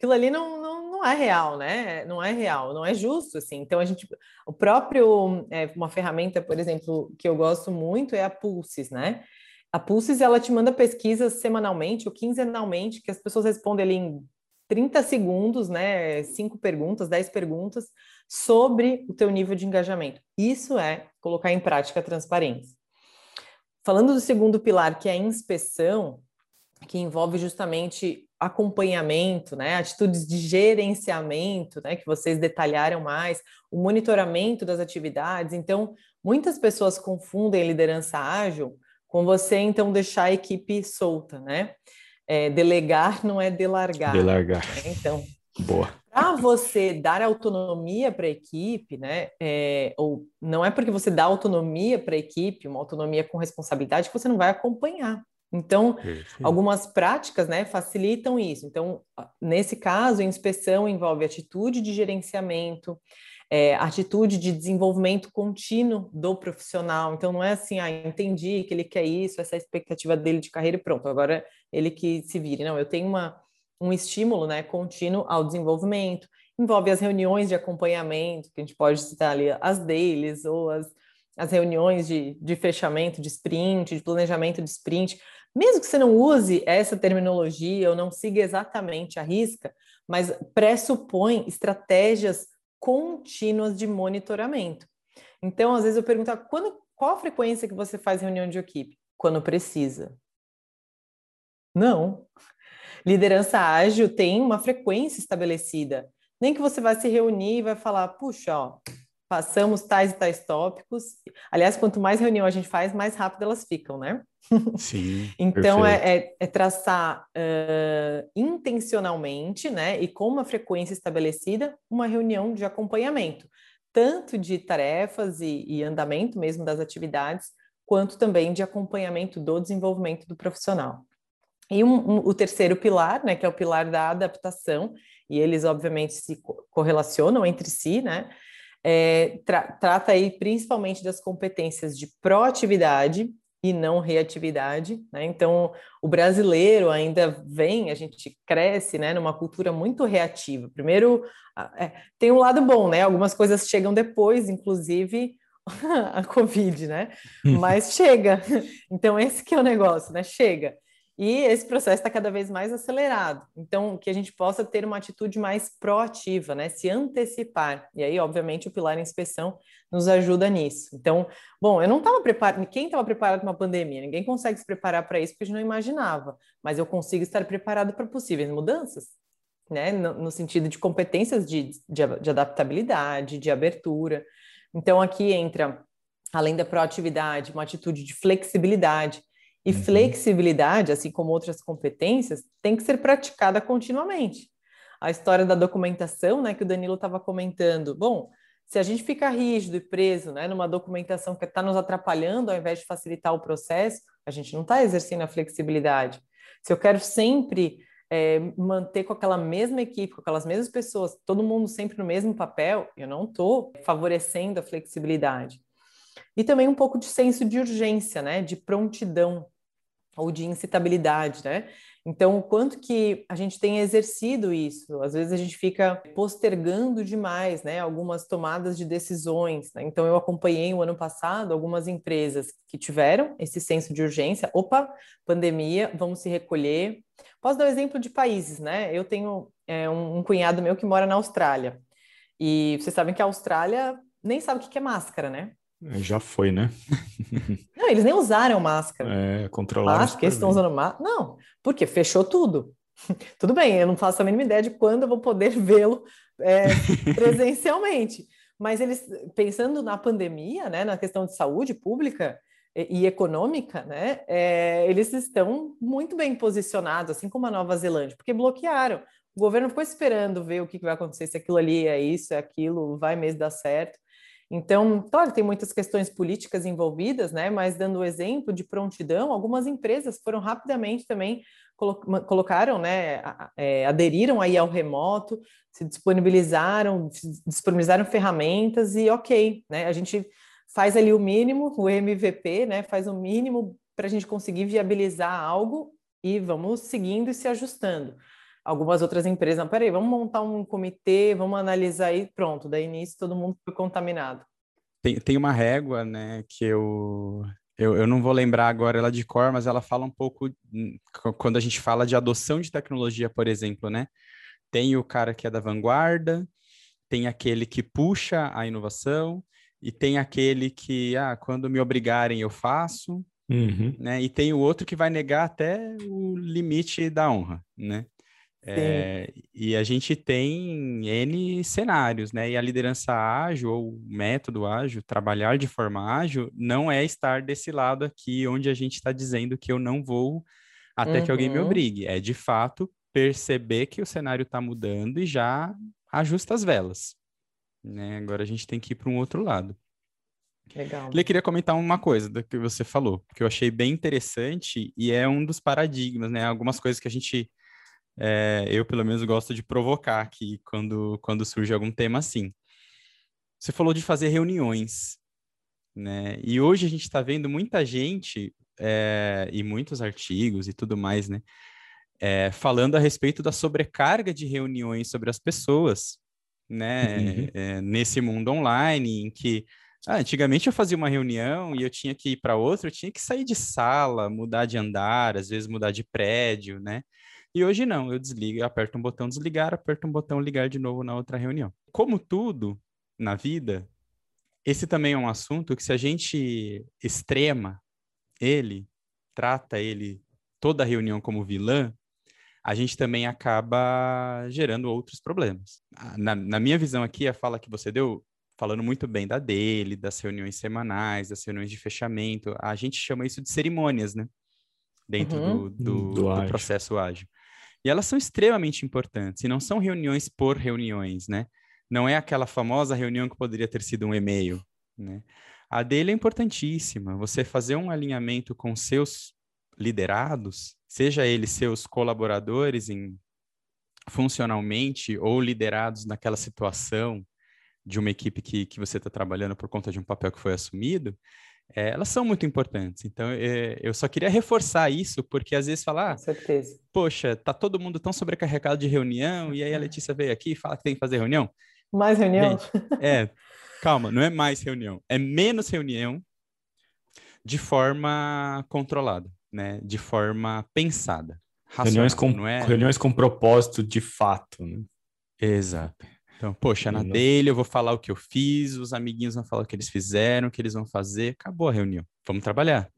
aquilo ali não, não, não é real, né? Não é real, não é justo, assim. Então, a gente, o próprio, é, uma ferramenta, por exemplo, que eu gosto muito é a Pulses, né? A Pulses, ela te manda pesquisas semanalmente ou quinzenalmente, que as pessoas respondem ali em 30 segundos, né? Cinco perguntas, dez perguntas sobre o teu nível de engajamento. Isso é colocar em prática a transparência. Falando do segundo pilar, que é a inspeção, que envolve justamente acompanhamento, né, atitudes de gerenciamento, né, que vocês detalharam mais, o monitoramento das atividades. Então, muitas pessoas confundem liderança ágil com você então deixar a equipe solta, né? É, delegar não é delargar. Delargar. Né? Então, boa. Para você dar autonomia para a equipe, né? É, ou não é porque você dá autonomia para a equipe, uma autonomia com responsabilidade, que você não vai acompanhar. Então, algumas práticas né, facilitam isso. Então, nesse caso, a inspeção envolve atitude de gerenciamento, é, atitude de desenvolvimento contínuo do profissional. Então, não é assim, ah, entendi que ele quer isso, essa é a expectativa dele de carreira e pronto, agora ele que se vire. Não, eu tenho uma, um estímulo né, contínuo ao desenvolvimento. Envolve as reuniões de acompanhamento, que a gente pode citar ali as deles, ou as, as reuniões de, de fechamento de sprint, de planejamento de sprint mesmo que você não use essa terminologia ou não siga exatamente a risca, mas pressupõe estratégias contínuas de monitoramento. Então, às vezes eu pergunto, ah, quando, qual a frequência que você faz reunião de equipe? Quando precisa. Não. Liderança ágil tem uma frequência estabelecida. Nem que você vai se reunir e vai falar, puxa, ó, passamos tais e tais tópicos. Aliás, quanto mais reunião a gente faz, mais rápido elas ficam, né? Sim. então é, é, é, traçar uh, intencionalmente, né, e com uma frequência estabelecida, uma reunião de acompanhamento, tanto de tarefas e, e andamento mesmo das atividades, quanto também de acompanhamento do desenvolvimento do profissional. E um, um, o terceiro pilar, né, que é o pilar da adaptação, e eles obviamente se correlacionam entre si, né? É, tra trata aí principalmente das competências de proatividade e não reatividade, né? Então, o brasileiro ainda vem, a gente cresce, né, numa cultura muito reativa. Primeiro, é, tem um lado bom, né? Algumas coisas chegam depois, inclusive a Covid, né? Mas chega. Então, esse que é o negócio, né? Chega. E esse processo está cada vez mais acelerado. Então, que a gente possa ter uma atitude mais proativa, né? Se antecipar. E aí, obviamente, o pilar inspeção nos ajuda nisso. Então, bom, eu não estava preparado, quem estava preparado para uma pandemia? Ninguém consegue se preparar para isso porque a gente não imaginava, mas eu consigo estar preparado para possíveis mudanças, né? No, no sentido de competências de, de, de adaptabilidade, de abertura. Então, aqui entra, além da proatividade, uma atitude de flexibilidade e uhum. flexibilidade, assim como outras competências, tem que ser praticada continuamente. A história da documentação, né, que o Danilo estava comentando. Bom, se a gente fica rígido e preso né, numa documentação que está nos atrapalhando ao invés de facilitar o processo, a gente não está exercendo a flexibilidade. Se eu quero sempre é, manter com aquela mesma equipe, com aquelas mesmas pessoas, todo mundo sempre no mesmo papel, eu não estou favorecendo a flexibilidade. E também um pouco de senso de urgência, né? De prontidão ou de incitabilidade, né? Então, o quanto que a gente tem exercido isso? Às vezes a gente fica postergando demais, né, algumas tomadas de decisões. Né? Então, eu acompanhei o ano passado algumas empresas que tiveram esse senso de urgência. Opa, pandemia, vamos se recolher. Posso dar um exemplo de países, né? Eu tenho é, um cunhado meu que mora na Austrália. E vocês sabem que a Austrália nem sabe o que é máscara, né? É, já foi, né? Não, eles nem usaram máscara. É, controlaram. Máscara, eles estão usando máscara. Não, porque fechou tudo. Tudo bem, eu não faço a mínima ideia de quando eu vou poder vê-lo é, presencialmente. Mas eles, pensando na pandemia, né, na questão de saúde pública e, e econômica, né, é, eles estão muito bem posicionados, assim como a Nova Zelândia, porque bloquearam. O governo ficou esperando ver o que vai acontecer, se aquilo ali é isso, é aquilo, vai mesmo dar certo. Então, claro, tem muitas questões políticas envolvidas, né? Mas dando o exemplo de prontidão, algumas empresas foram rapidamente também colocaram, né? É, aderiram aí ao remoto, se disponibilizaram, disponibilizaram ferramentas e ok, né? A gente faz ali o mínimo, o MVP, né? Faz o mínimo para a gente conseguir viabilizar algo e vamos seguindo e se ajustando algumas outras empresas, não, peraí, vamos montar um comitê, vamos analisar aí, pronto, daí início todo mundo foi contaminado. Tem, tem uma régua, né, que eu, eu, eu não vou lembrar agora ela de cor, mas ela fala um pouco, hum, quando a gente fala de adoção de tecnologia, por exemplo, né, tem o cara que é da vanguarda, tem aquele que puxa a inovação, e tem aquele que, ah, quando me obrigarem eu faço, Uhum. Né? E tem o outro que vai negar até o limite da honra, né? É, e a gente tem N cenários, né? E a liderança ágil, ou o método ágil, trabalhar de forma ágil, não é estar desse lado aqui, onde a gente está dizendo que eu não vou até uhum. que alguém me uhum. obrigue. É, de fato, perceber que o cenário está mudando e já ajusta as velas. Né? Agora a gente tem que ir para um outro lado. Legal. Eu queria comentar uma coisa do que você falou, que eu achei bem interessante e é um dos paradigmas, né? Algumas coisas que a gente é, eu pelo menos gosto de provocar aqui quando, quando surge algum tema assim. Você falou de fazer reuniões, né? E hoje a gente está vendo muita gente é, e muitos artigos e tudo mais, né? É, falando a respeito da sobrecarga de reuniões sobre as pessoas, né? Uhum. É, nesse mundo online, em que ah, antigamente eu fazia uma reunião e eu tinha que ir para outra, eu tinha que sair de sala, mudar de andar, às vezes mudar de prédio, né? E hoje não, eu desligo, aperto um botão desligar, aperto um botão ligar de novo na outra reunião. Como tudo na vida, esse também é um assunto que se a gente extrema ele, trata ele toda a reunião como vilã, a gente também acaba gerando outros problemas. Na, na, minha visão aqui, a fala que você deu, falando muito bem da dele, das reuniões semanais, das reuniões de fechamento, a gente chama isso de cerimônias, né? Dentro uhum. do, do, do, do processo ágil. E elas são extremamente importantes, e não são reuniões por reuniões, né? Não é aquela famosa reunião que poderia ter sido um e-mail, né? A dele é importantíssima. Você fazer um alinhamento com seus liderados, seja eles seus colaboradores em funcionalmente ou liderados naquela situação de uma equipe que, que você está trabalhando por conta de um papel que foi assumido, é, elas são muito importantes. Então, é, eu só queria reforçar isso, porque às vezes falar, certeza. poxa, tá todo mundo tão sobrecarregado de reunião, e aí a Letícia veio aqui e fala que tem que fazer reunião. Mais reunião? Gente, é, calma, não é mais reunião, é menos reunião de forma controlada, né? De forma pensada. Racional, reuniões com, é... reuniões com propósito de fato, né? Exato. Então, poxa, na dele eu vou falar o que eu fiz, os amiguinhos vão falar o que eles fizeram, o que eles vão fazer, acabou a reunião. Vamos trabalhar.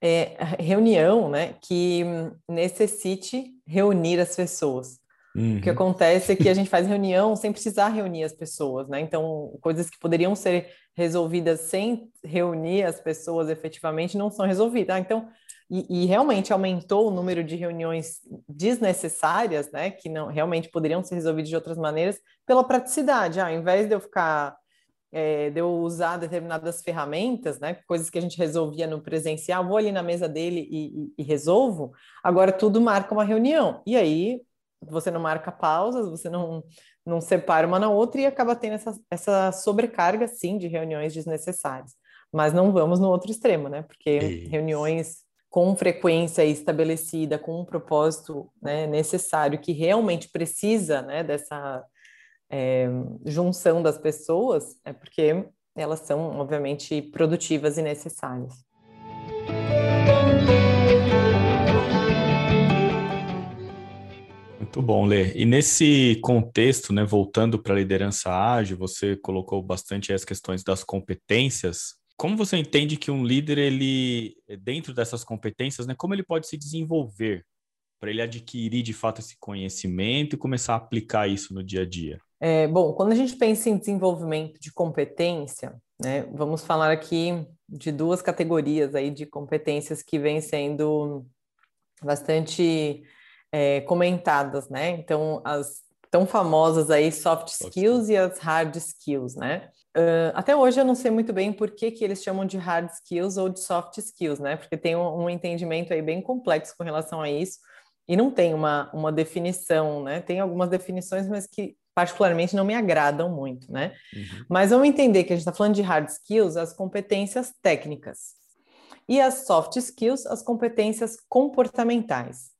é, reunião, né, que necessite reunir as pessoas. Uhum. O que uhum. acontece é que a gente faz reunião sem precisar reunir as pessoas, né? Então, coisas que poderiam ser resolvidas sem reunir as pessoas efetivamente não são resolvidas. Ah, então, e, e, realmente aumentou o número de reuniões desnecessárias, né, que não realmente poderiam ser resolvidas de outras maneiras, pela praticidade. Ah, ao invés de eu ficar, é, de eu usar determinadas ferramentas, né, coisas que a gente resolvia no presencial, vou ali na mesa dele e, e, e resolvo, agora tudo marca uma reunião. E aí você não marca pausas, você não, não separa uma na outra e acaba tendo essa, essa sobrecarga, sim, de reuniões desnecessárias. Mas não vamos no outro extremo, né? Porque Isso. reuniões com frequência estabelecida, com um propósito né, necessário, que realmente precisa né, dessa é, junção das pessoas, é porque elas são, obviamente, produtivas e necessárias. Muito bom, Lê. E nesse contexto, né, voltando para a liderança ágil, você colocou bastante as questões das competências. Como você entende que um líder, ele, dentro dessas competências, né, como ele pode se desenvolver para ele adquirir de fato esse conhecimento e começar a aplicar isso no dia a dia? É, bom, quando a gente pensa em desenvolvimento de competência, né, vamos falar aqui de duas categorias aí de competências que vêm sendo bastante é, comentadas, né? Então, as tão famosas aí soft skills e as hard skills, né? Uh, até hoje eu não sei muito bem por que, que eles chamam de hard skills ou de soft skills, né? Porque tem um, um entendimento aí bem complexo com relação a isso e não tem uma, uma definição, né? Tem algumas definições, mas que particularmente não me agradam muito, né? Uhum. Mas vamos entender que a gente está falando de hard skills, as competências técnicas. E as soft skills, as competências comportamentais.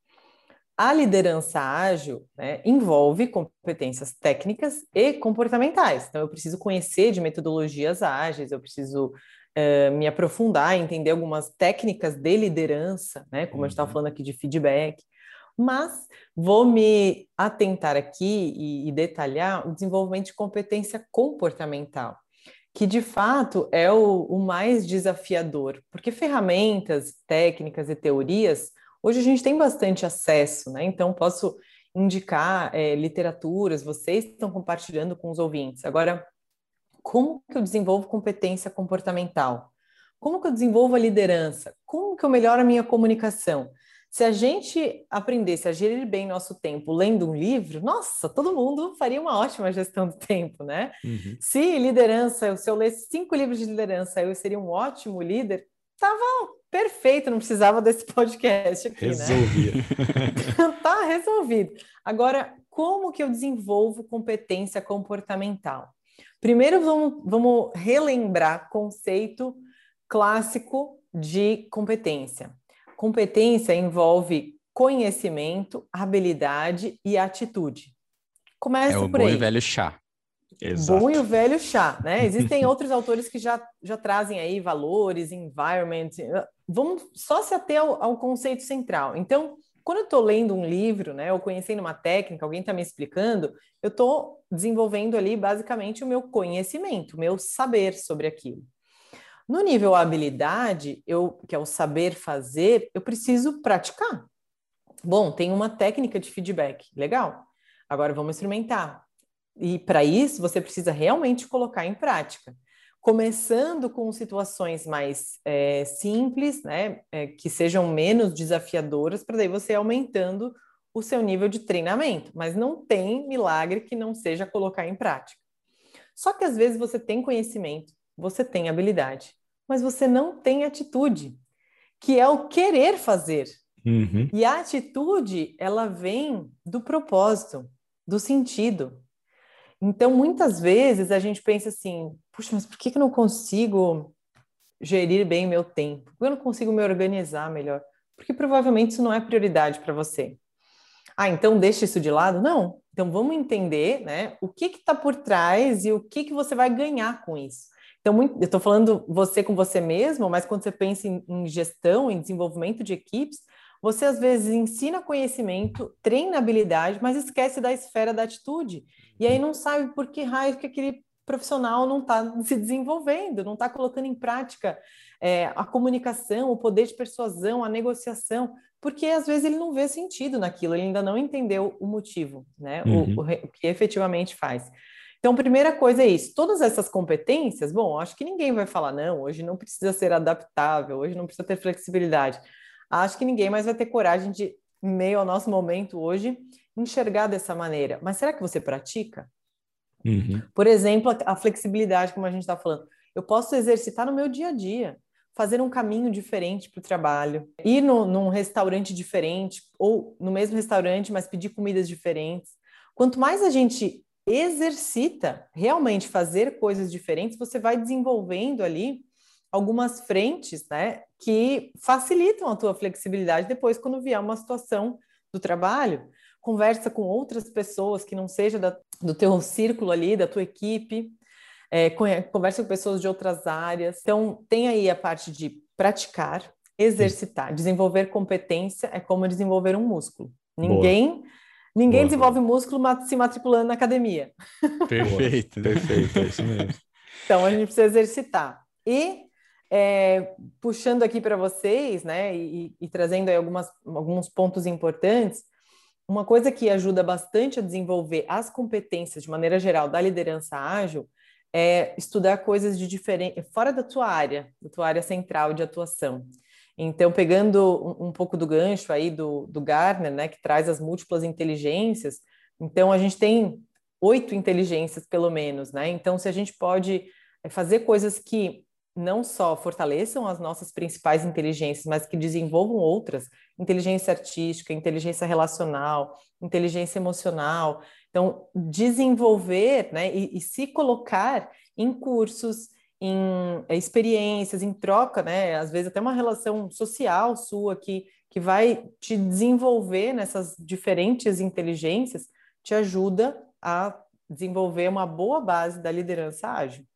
A liderança ágil né, envolve competências técnicas e comportamentais. Então, eu preciso conhecer de metodologias ágeis, eu preciso uh, me aprofundar, entender algumas técnicas de liderança, né, como uhum. a gente estava falando aqui de feedback. Mas vou me atentar aqui e, e detalhar o desenvolvimento de competência comportamental que de fato é o, o, mais desafiador, porque ferramentas, técnicas e teorias Hoje a gente tem bastante acesso, né? Então posso indicar é, literaturas, vocês estão compartilhando com os ouvintes. Agora, como que eu desenvolvo competência comportamental? Como que eu desenvolvo a liderança? Como que eu melhoro a minha comunicação? Se a gente aprendesse a gerir bem nosso tempo lendo um livro, nossa, todo mundo faria uma ótima gestão do tempo, né? Uhum. Se liderança, se eu lesse cinco livros de liderança, eu seria um ótimo líder, tava perfeito, não precisava desse podcast aqui, Resolvia. né? tá resolvido. Agora, como que eu desenvolvo competência comportamental? Primeiro, vamos, vamos relembrar conceito clássico de competência. Competência envolve conhecimento, habilidade e atitude. Começa é o por bom aí. e velho chá. Exato. Bom e o velho chá, né? Existem outros autores que já, já trazem aí valores, environment. Vamos só se ater ao, ao conceito central. Então, quando eu estou lendo um livro, né, ou conhecendo uma técnica, alguém está me explicando, eu estou desenvolvendo ali basicamente o meu conhecimento, o meu saber sobre aquilo. No nível habilidade, eu, que é o saber fazer, eu preciso praticar. Bom, tem uma técnica de feedback, legal. Agora vamos experimentar. E para isso, você precisa realmente colocar em prática. Começando com situações mais é, simples, né, é, que sejam menos desafiadoras, para daí você aumentando o seu nível de treinamento. Mas não tem milagre que não seja colocar em prática. Só que às vezes você tem conhecimento, você tem habilidade, mas você não tem atitude, que é o querer fazer. Uhum. E a atitude, ela vem do propósito, do sentido, então, muitas vezes a gente pensa assim: puxa, mas por que, que eu não consigo gerir bem meu tempo? Por que eu não consigo me organizar melhor? Porque provavelmente isso não é prioridade para você. Ah, então deixa isso de lado? Não. Então vamos entender né, o que está por trás e o que, que você vai ganhar com isso. Então, eu estou falando você com você mesmo, mas quando você pensa em, em gestão, em desenvolvimento de equipes, você às vezes ensina conhecimento, treina habilidade, mas esquece da esfera da atitude. E aí não sabe por que raio que aquele profissional não está se desenvolvendo, não está colocando em prática é, a comunicação, o poder de persuasão, a negociação, porque às vezes ele não vê sentido naquilo, ele ainda não entendeu o motivo, né? Uhum. O, o, o que efetivamente faz. Então, primeira coisa é isso. Todas essas competências, bom, acho que ninguém vai falar, não, hoje não precisa ser adaptável, hoje não precisa ter flexibilidade acho que ninguém mais vai ter coragem de, meio ao nosso momento hoje, enxergar dessa maneira. Mas será que você pratica? Uhum. Por exemplo, a flexibilidade, como a gente está falando. Eu posso exercitar no meu dia a dia, fazer um caminho diferente para o trabalho, ir no, num restaurante diferente, ou no mesmo restaurante, mas pedir comidas diferentes. Quanto mais a gente exercita realmente fazer coisas diferentes, você vai desenvolvendo ali algumas frentes, né, que facilitam a tua flexibilidade depois quando vier uma situação do trabalho. Conversa com outras pessoas que não seja da, do teu círculo ali, da tua equipe, é, conversa com pessoas de outras áreas. Então, tem aí a parte de praticar, exercitar, desenvolver competência é como desenvolver um músculo. Ninguém Boa. ninguém Boa. desenvolve músculo se matriculando na academia. Perfeito, perfeito, é isso mesmo. Então a gente precisa exercitar. E é, puxando aqui para vocês, né, e, e trazendo aí algumas, alguns pontos importantes, uma coisa que ajuda bastante a desenvolver as competências de maneira geral da liderança ágil é estudar coisas de diferente, fora da tua área, da tua área central de atuação. Então, pegando um, um pouco do gancho aí do, do Garner, né, que traz as múltiplas inteligências, então a gente tem oito inteligências, pelo menos, né? Então, se a gente pode é, fazer coisas que não só fortaleçam as nossas principais inteligências, mas que desenvolvam outras, inteligência artística, inteligência relacional, inteligência emocional. Então, desenvolver né, e, e se colocar em cursos, em é, experiências, em troca, né? Às vezes até uma relação social sua que, que vai te desenvolver nessas diferentes inteligências, te ajuda a desenvolver uma boa base da liderança ágil.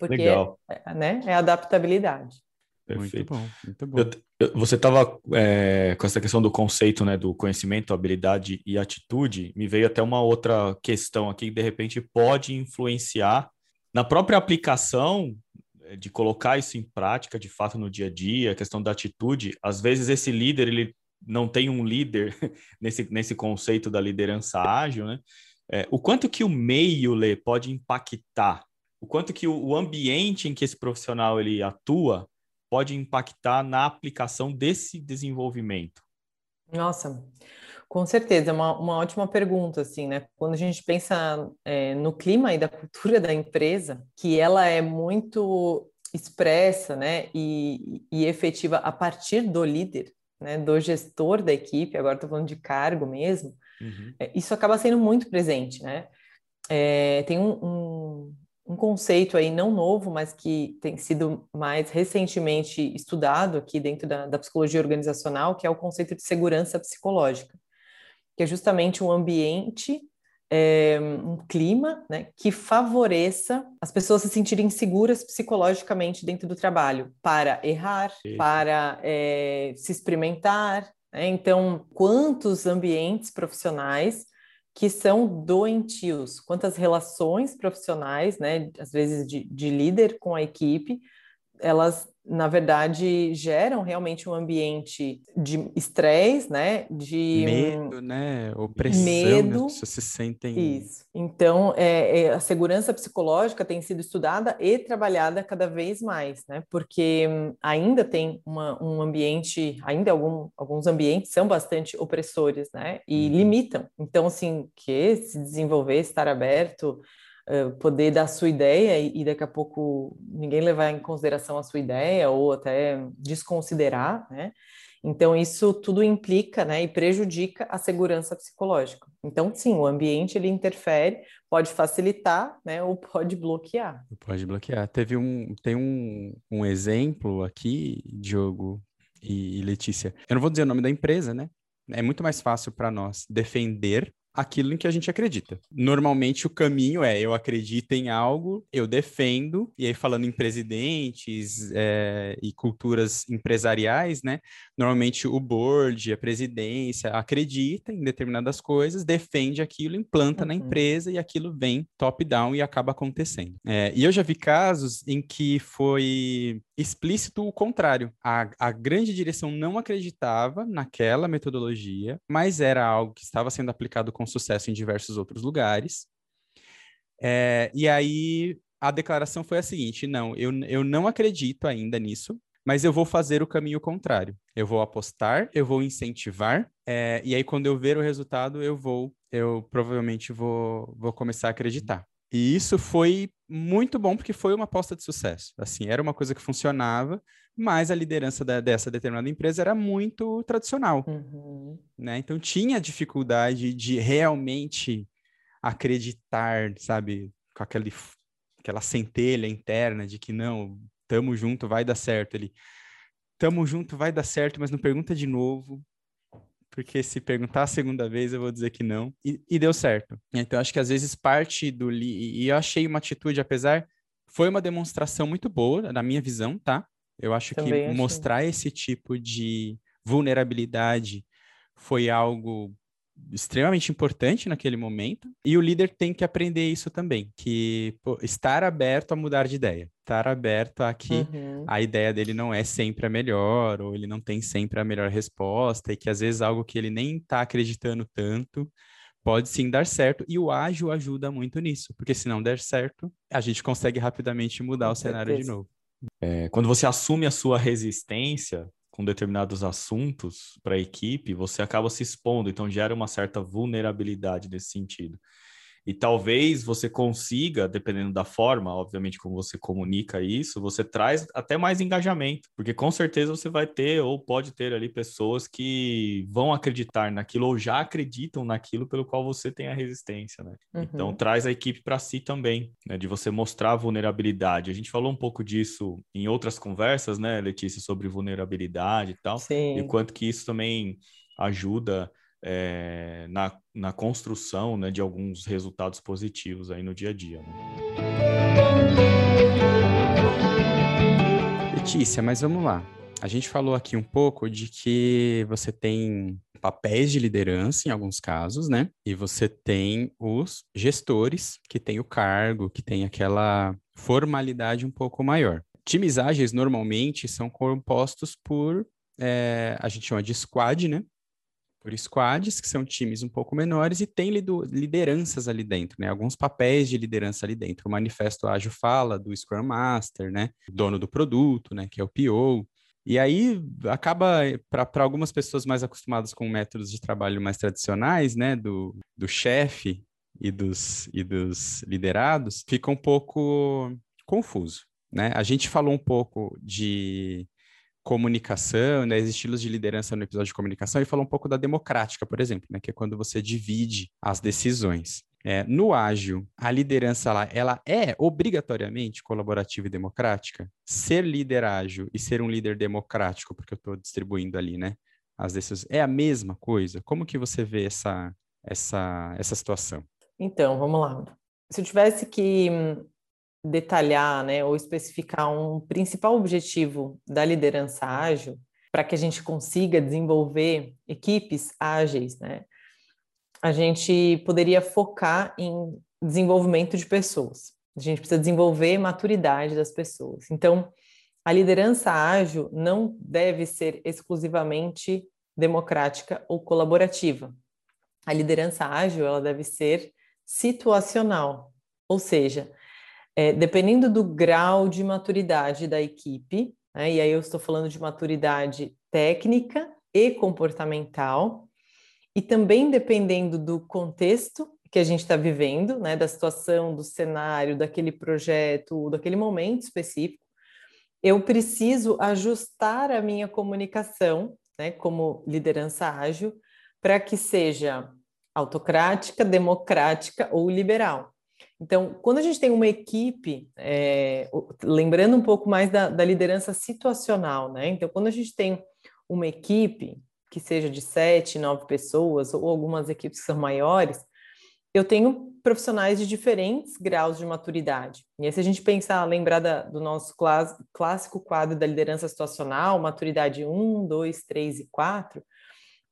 Porque Legal. É, né, é adaptabilidade. Perfeito. Muito bom, muito bom. Eu, eu, você estava é, com essa questão do conceito, né, do conhecimento, habilidade e atitude, me veio até uma outra questão aqui que de repente pode influenciar na própria aplicação é, de colocar isso em prática, de fato, no dia a dia, a questão da atitude. Às vezes esse líder ele não tem um líder nesse, nesse conceito da liderança ágil, né? É, o quanto que o meio Lê, pode impactar, o quanto que o, ambiente em que esse profissional ele atua pode impactar na aplicação desse desenvolvimento? Nossa, com certeza, é uma, uma ótima pergunta, assim, né? Quando a gente pensa é, no clima e da cultura da empresa, que ela é muito expressa, né, e, e efetiva a partir do líder, né, do gestor da equipe, agora estou falando de cargo mesmo, Uhum. É, isso acaba sendo muito presente, né? É, tem um, um, um, conceito aí não novo, mas que tem sido mais recentemente estudado aqui dentro da, da psicologia organizacional, que é o conceito de segurança psicológica, que é justamente um ambiente é, um clima né, que favoreça as pessoas se sentirem seguras psicologicamente dentro do trabalho, para errar, para é, se experimentar, né? Então, quantos ambientes profissionais que são doentios, quantas relações profissionais, né, às vezes de, de líder com a equipe, elas na verdade, geram realmente um ambiente de estresse, né? De medo, né? Opressão, né? medo. As pessoas se sentem. Isso. Então, é, é, a segurança psicológica tem sido estudada e trabalhada cada vez mais, né? Porque hum, ainda tem uma, um ambiente, ainda algum, alguns ambientes são bastante opressores, né? E uhum. limitam. Então, assim, que se desenvolver, estar aberto eh, poder dar sua ideia e, e, daqui a pouco ninguém levar em consideração a sua ideia ou até desconsiderar, né? Então, isso tudo implica né, e prejudica a segurança psicológica. Então, sim, o ambiente ele interfere, pode facilitar né, ou pode bloquear. Pode bloquear. Teve um, tem um, um exemplo aqui, Diogo e, e Letícia. Eu não vou dizer o nome da empresa, né? É muito mais fácil para nós defender aquilo em que a gente acredita. Normalmente o caminho é eu acredito em algo, eu defendo, e aí falando em presidentes é, e culturas empresariais, né? Normalmente o board, a presidência acredita em determinadas coisas, defende aquilo, implanta uhum. na empresa e aquilo vem top-down e acaba acontecendo. É, e eu já vi casos em que foi explícito o contrário. A, a grande direção não acreditava naquela metodologia, mas era algo que estava sendo aplicado com sucesso em diversos outros lugares. É, e aí a declaração foi a seguinte: não, eu, eu não acredito ainda nisso, mas eu vou fazer o caminho contrário. Eu vou apostar, eu vou incentivar, é, e aí quando eu ver o resultado, eu vou, eu provavelmente vou, vou começar a acreditar. E isso foi muito bom porque foi uma aposta de sucesso. Assim, era uma coisa que funcionava, mas a liderança da, dessa determinada empresa era muito tradicional, uhum. né? Então tinha dificuldade de realmente acreditar, sabe, com aquele, aquela centelha interna de que não, tamo junto, vai dar certo. Ele, tamo junto, vai dar certo, mas não pergunta de novo, porque se perguntar a segunda vez eu vou dizer que não. E, e deu certo. Então, acho que às vezes parte do. E eu achei uma atitude, apesar. Foi uma demonstração muito boa, na minha visão, tá? Eu acho Também que achei. mostrar esse tipo de vulnerabilidade foi algo extremamente importante naquele momento e o líder tem que aprender isso também, que pô, estar aberto a mudar de ideia, estar aberto a que uhum. a ideia dele não é sempre a melhor ou ele não tem sempre a melhor resposta e que às vezes algo que ele nem está acreditando tanto pode sim dar certo e o ágil ajuda muito nisso, porque se não der certo, a gente consegue rapidamente mudar Com o certeza. cenário de novo. É, quando você assume a sua resistência, com determinados assuntos para a equipe, você acaba se expondo, então gera uma certa vulnerabilidade nesse sentido. E talvez você consiga, dependendo da forma, obviamente, como você comunica isso, você traz até mais engajamento, porque com certeza você vai ter ou pode ter ali pessoas que vão acreditar naquilo ou já acreditam naquilo pelo qual você tem a resistência, né? Uhum. Então traz a equipe para si também, né? De você mostrar a vulnerabilidade. A gente falou um pouco disso em outras conversas, né, Letícia, sobre vulnerabilidade e tal, Sim. e o quanto que isso também ajuda é, na, na construção né, de alguns resultados positivos aí no dia a dia. Né? Letícia, mas vamos lá. A gente falou aqui um pouco de que você tem papéis de liderança em alguns casos, né? E você tem os gestores que têm o cargo, que tem aquela formalidade um pouco maior. Times ágeis normalmente são compostos por, é, a gente chama de squad, né? Por squads, que são times um pouco menores, e tem lideranças ali dentro, né? Alguns papéis de liderança ali dentro. O Manifesto Ágil fala do Scrum Master, né? Dono do produto, né? Que é o PO. E aí acaba, para algumas pessoas mais acostumadas com métodos de trabalho mais tradicionais, né? Do, do chefe e dos, e dos liderados, fica um pouco confuso, né? A gente falou um pouco de comunicação, né, os estilos de liderança no episódio de comunicação, e falou um pouco da democrática, por exemplo, né, que é quando você divide as decisões. É, no ágil, a liderança lá, ela é obrigatoriamente colaborativa e democrática? Ser líder ágil e ser um líder democrático, porque eu estou distribuindo ali, né, as decisões, é a mesma coisa? Como que você vê essa, essa, essa situação? Então, vamos lá. Se eu tivesse que detalhar, né, ou especificar um principal objetivo da liderança ágil para que a gente consiga desenvolver equipes ágeis, né? A gente poderia focar em desenvolvimento de pessoas. A gente precisa desenvolver maturidade das pessoas. Então, a liderança ágil não deve ser exclusivamente democrática ou colaborativa. A liderança ágil ela deve ser situacional, ou seja, é, dependendo do grau de maturidade da equipe, né, e aí eu estou falando de maturidade técnica e comportamental, e também dependendo do contexto que a gente está vivendo, né, da situação, do cenário, daquele projeto, daquele momento específico, eu preciso ajustar a minha comunicação, né, como liderança ágil, para que seja autocrática, democrática ou liberal. Então, quando a gente tem uma equipe, é, lembrando um pouco mais da, da, liderança situacional, né? Então, quando a gente tem uma equipe que seja de sete, nove pessoas, ou algumas equipes que são maiores, eu tenho profissionais de diferentes graus de maturidade. E aí, se a gente pensar, lembrar da, do nosso clássico quadro da liderança situacional, maturidade 1, 2, 3 e 4,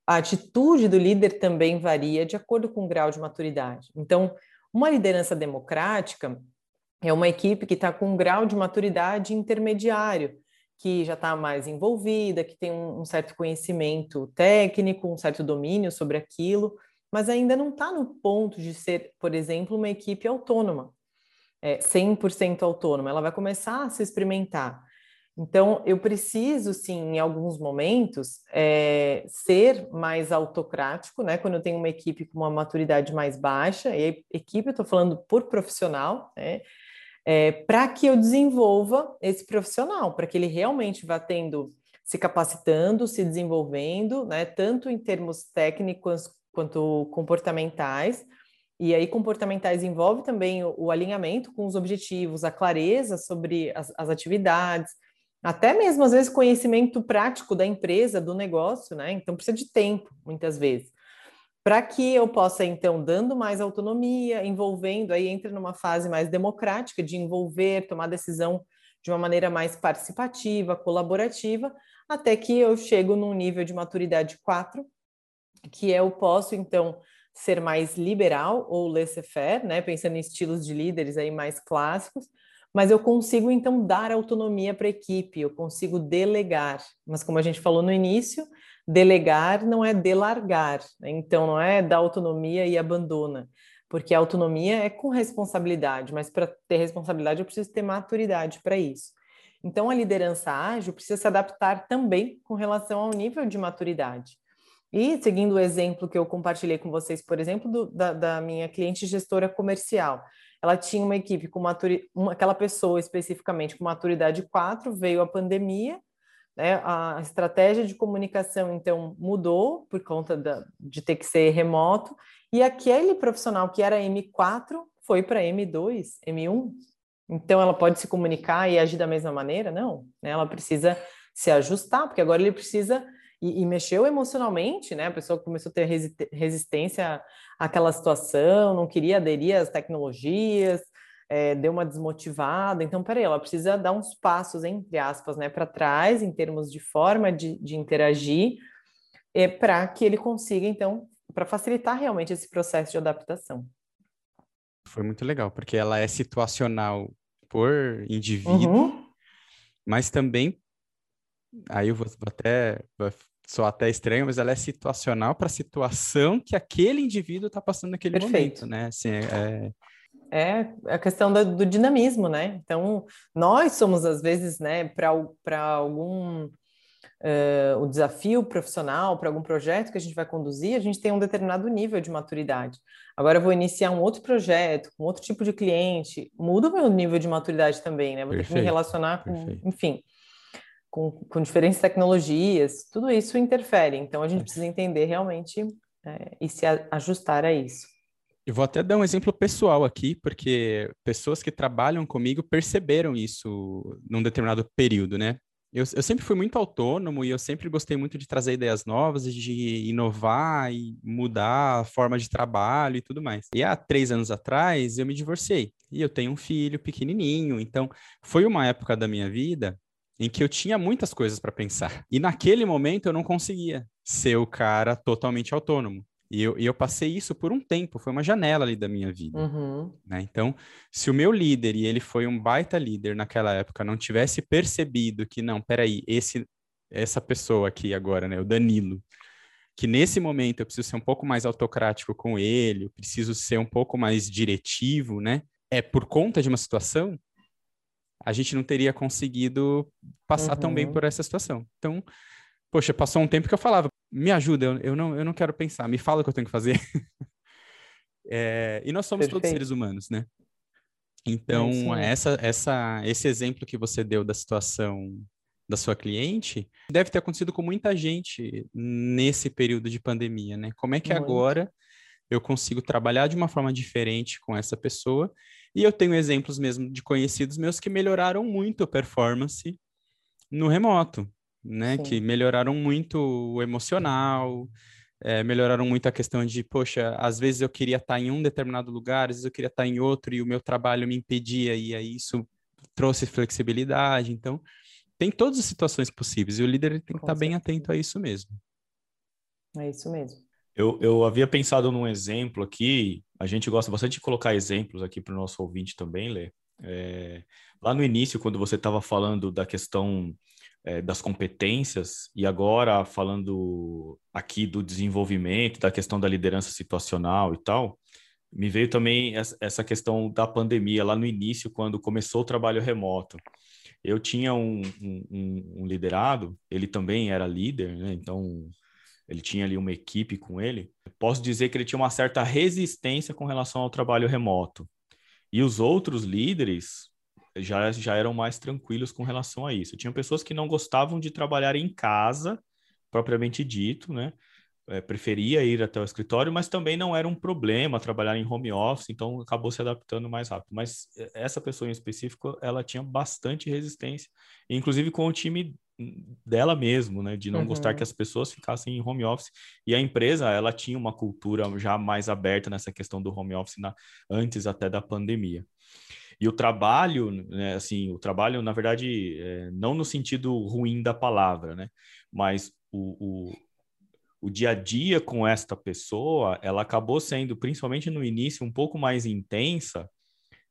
a atitude do líder também varia de acordo com o grau de maturidade. Então, uma liderança democrática é uma equipe que está com um grau de maturidade intermediário, que já está mais envolvida, que tem um, um, certo conhecimento técnico, um certo domínio sobre aquilo, mas ainda não está no ponto de ser, por exemplo, uma equipe autônoma, é, 100% autônoma. Ela vai começar a se experimentar. Então, eu preciso, sim, em alguns momentos, é, ser mais autocrático, né? Quando eu tenho uma equipe com uma maturidade mais baixa, e equipe eu estou falando por profissional, né? É, para que eu desenvolva esse profissional, para que ele realmente vá tendo, se capacitando, se desenvolvendo, né? Tanto em termos técnicos quanto comportamentais, E aí, comportamentais envolve também o, o alinhamento com os objetivos, a clareza sobre as, as, atividades, até mesmo, às vezes, conhecimento prático da empresa, do negócio, né? Então, precisa de tempo, muitas vezes. Para que eu possa, então, dando mais autonomia, envolvendo, aí entra numa fase mais democrática de envolver, tomar decisão de uma maneira mais participativa, colaborativa, até que eu chego num nível de maturidade 4, que eu posso, então, ser mais liberal ou laissez-faire, né, pensando em estilos de líderes aí mais clássicos, mas eu consigo então dar autonomia para a equipe, eu consigo delegar. Mas como a gente falou no início, delegar não é delargar, né? então não é dar autonomia e abandona, porque a autonomia é com responsabilidade, mas para ter responsabilidade eu preciso ter maturidade para isso. Então a liderança ágil precisa se adaptar também com relação ao nível de maturidade. E seguindo o exemplo que eu compartilhei com vocês, por exemplo, do, da, da, minha cliente gestora comercial, ela tinha uma equipe com maturidade, aquela pessoa especificamente com maturidade 4, veio a pandemia, né, a estratégia de comunicação então mudou por conta da, de ter que ser remoto, e aquele profissional que era M4 foi para M2, M1. Então ela pode se comunicar e agir da mesma maneira? Não, né? ela precisa se ajustar, porque agora ele precisa e, e, mexeu emocionalmente, né? A pessoa começou a ter resistência àquela situação, não queria aderir às tecnologias, é, deu uma desmotivada. Então, peraí, ela precisa dar uns passos, entre aspas, né, para trás, em termos de forma de, de interagir, é, para que ele consiga, então, para facilitar realmente esse processo de adaptação. Foi muito legal, porque ela é situacional por indivíduo, uhum. mas também aí eu vou, vou até sou até estranho, mas ela é situacional para a situação que aquele indivíduo está passando naquele Perfeito. momento, né? Assim, é, é, é a questão do, do, dinamismo, né? Então, nós somos, às vezes, né, para algum uh, o desafio profissional, para algum projeto que a gente vai conduzir, a gente tem um determinado nível de maturidade. Agora eu vou iniciar um outro projeto, com outro tipo de cliente, muda o meu nível de maturidade também, né? Vou Perfeito. ter que me relacionar com, Perfeito. enfim com, com diferentes tecnologias, tudo isso interfere. Então, a gente precisa entender realmente é, e se ajustar a isso. Eu vou até dar um exemplo pessoal aqui, porque pessoas que trabalham comigo perceberam isso num determinado período, né? Eu, eu, sempre fui muito autônomo e eu sempre gostei muito de trazer ideias novas, de inovar e mudar a forma de trabalho e tudo mais. E há três anos atrás eu me divorciei e eu tenho um filho pequenininho, então foi uma época da minha vida em que eu tinha muitas coisas para pensar. E naquele momento eu não conseguia ser o cara totalmente autônomo. E eu, e eu passei isso por um tempo, foi uma janela ali da minha vida. Uhum. Né? Então, se o meu líder, e ele foi um baita líder naquela época, não tivesse percebido que, não, peraí, esse, essa pessoa aqui agora, né, o Danilo, que nesse momento eu preciso ser um pouco mais autocrático com ele, eu preciso ser um pouco mais diretivo, né? É por conta de uma situação, a gente não teria conseguido passar uhum. tão bem uhum. por essa situação. Então, poxa, passou um tempo que eu falava, me ajuda, eu, eu não, eu não quero pensar, me fala o que eu tenho que fazer. é, e nós somos Perfeito. todos seres humanos, né? Então, é essa, essa, esse exemplo que você deu da situação da sua cliente deve ter acontecido com muita gente nesse período de pandemia, né? Como é que Muito. agora eu consigo trabalhar de uma forma diferente com essa pessoa e eu tenho exemplos mesmo de conhecidos meus que melhoraram muito a performance no remoto, né? Sim. Que melhoraram muito o emocional, é, melhoraram muito a questão de, poxa, às vezes eu queria estar em um determinado lugar, às vezes eu queria estar em outro e o meu trabalho me impedia, e aí isso trouxe flexibilidade. Então, tem todas as situações possíveis e o líder tem que Com estar certeza. bem atento a isso mesmo. É isso mesmo. Eu, eu havia pensado num exemplo aqui, a gente gosta bastante de colocar exemplos aqui para o nosso ouvinte também, Lê. É, lá no início, quando você estava falando da questão é, das competências, e agora falando aqui do desenvolvimento, da questão da liderança situacional e tal, me veio também essa questão da pandemia, lá no início, quando começou o trabalho remoto. Eu tinha um, um, um liderado, ele também era líder, né? então ele tinha ali uma equipe com ele, posso dizer que ele tinha uma certa resistência com relação ao trabalho remoto. E os outros líderes já, já eram mais tranquilos com relação a isso. Tinha pessoas que não gostavam de trabalhar em casa, propriamente dito, né? é, preferia ir até o escritório, mas também não era um problema trabalhar em home office, então acabou se adaptando mais rápido. Mas é, essa pessoa em específico, ela tinha bastante resistência, inclusive com o time dela mesmo, né, de não uhum. gostar que as pessoas ficassem em home office. E a empresa, ela tinha uma cultura já mais aberta nessa questão do home office na, antes até da pandemia. E o trabalho, né, assim, o trabalho, na verdade, é, não no sentido ruim da palavra, né, mas o, o, o dia a dia com esta pessoa, ela acabou sendo, principalmente no início, um pouco mais intensa,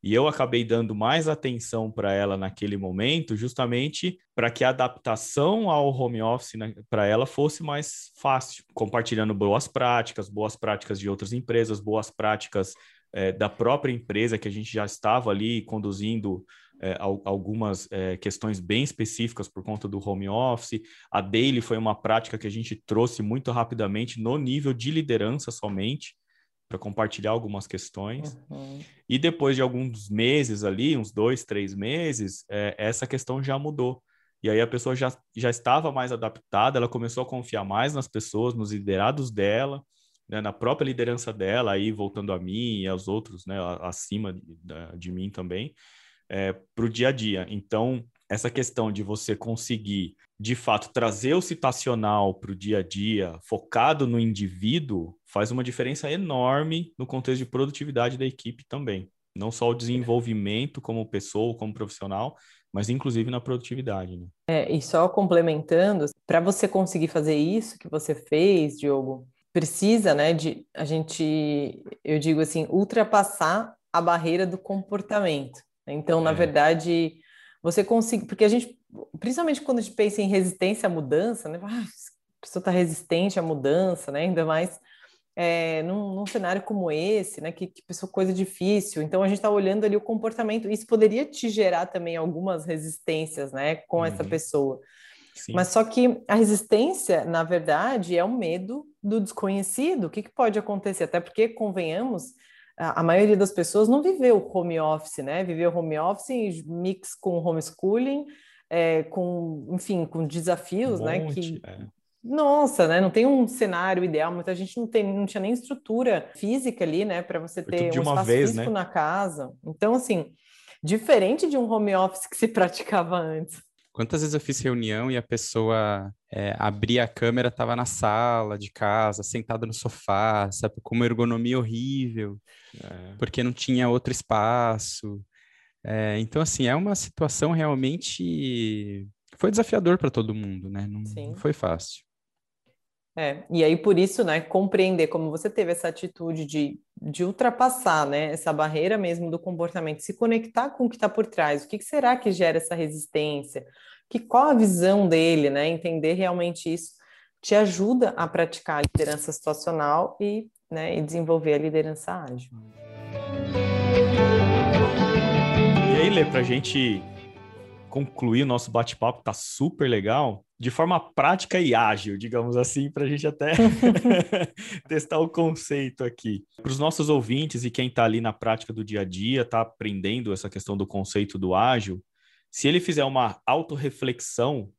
e eu acabei dando mais atenção para ela naquele momento, justamente para que a adaptação ao home office né, para ela fosse mais fácil, compartilhando boas práticas, boas práticas de outras empresas, boas práticas é, da própria empresa que a gente já estava ali conduzindo é, algumas é, questões bem específicas por conta do home office. A daily foi uma prática que a gente trouxe muito rapidamente no nível de liderança somente para compartilhar algumas questões. Uhum. E depois de alguns meses ali, uns dois, três meses, é, essa questão já mudou. E aí a pessoa já, já estava mais adaptada, ela começou a confiar mais nas pessoas, nos liderados dela, né, na própria liderança dela, aí voltando a mim e aos outros, né, acima de, de mim também, é, para o dia a dia. Então, essa questão de você conseguir, de fato, trazer o citacional para o dia a dia, focado no indivíduo, faz uma diferença enorme no contexto de produtividade da equipe também. Não só o desenvolvimento como pessoa, como profissional, mas inclusive na produtividade. Né? É, e só complementando, para você conseguir fazer isso que você fez, Diogo, precisa, né, de a gente, eu digo assim, ultrapassar a barreira do comportamento. Então, na é. verdade, você consegue, porque a gente, principalmente quando a gente pensa em resistência à mudança, né? Ah, a pessoa está resistente à mudança, né? Ainda mais é, num, num, cenário como esse, né? Que, que pessoa coisa difícil. Então a gente está olhando ali o comportamento. Isso poderia te gerar também algumas resistências, né? Com uhum. essa pessoa. Sim. Mas só que a resistência, na verdade, é o medo do desconhecido. O que, que pode acontecer? Até porque, convenhamos, a maioria das pessoas não viveu home office, né? Viveu home office mix com homeschooling, é, com, enfim, com desafios, um né? que, é. Nossa, né? Não tem um cenário ideal. Muita gente não tem, não tinha nem estrutura física ali, né? Para você ter um espaço vez, físico né? na casa. Então, assim, diferente de um home office que se praticava antes. Quantas vezes eu fiz reunião e a pessoa é, abria a câmera, estava na sala de casa, sentada no sofá, sabe? Com uma ergonomia horrível, é. porque não tinha outro espaço. É, então, assim, é uma situação realmente. Foi desafiador para todo mundo, né? Não, não, foi fácil. É, e aí por isso, né, compreender como você teve essa atitude de, de ultrapassar, né, essa barreira mesmo do comportamento, se conectar com o que está por trás, o que, que será que gera essa resistência, que qual a visão dele, né? Entender realmente isso te ajuda a praticar a liderança situacional e, né, e desenvolver a liderança ágil. E aí, Lê, para a gente concluir o nosso bate-papo, tá super legal, de forma prática e ágil, digamos assim, para a gente até testar o conceito aqui. Para os nossos ouvintes e quem está ali na prática do dia a dia, está aprendendo essa questão do conceito do ágil, se ele fizer uma autorreflexão,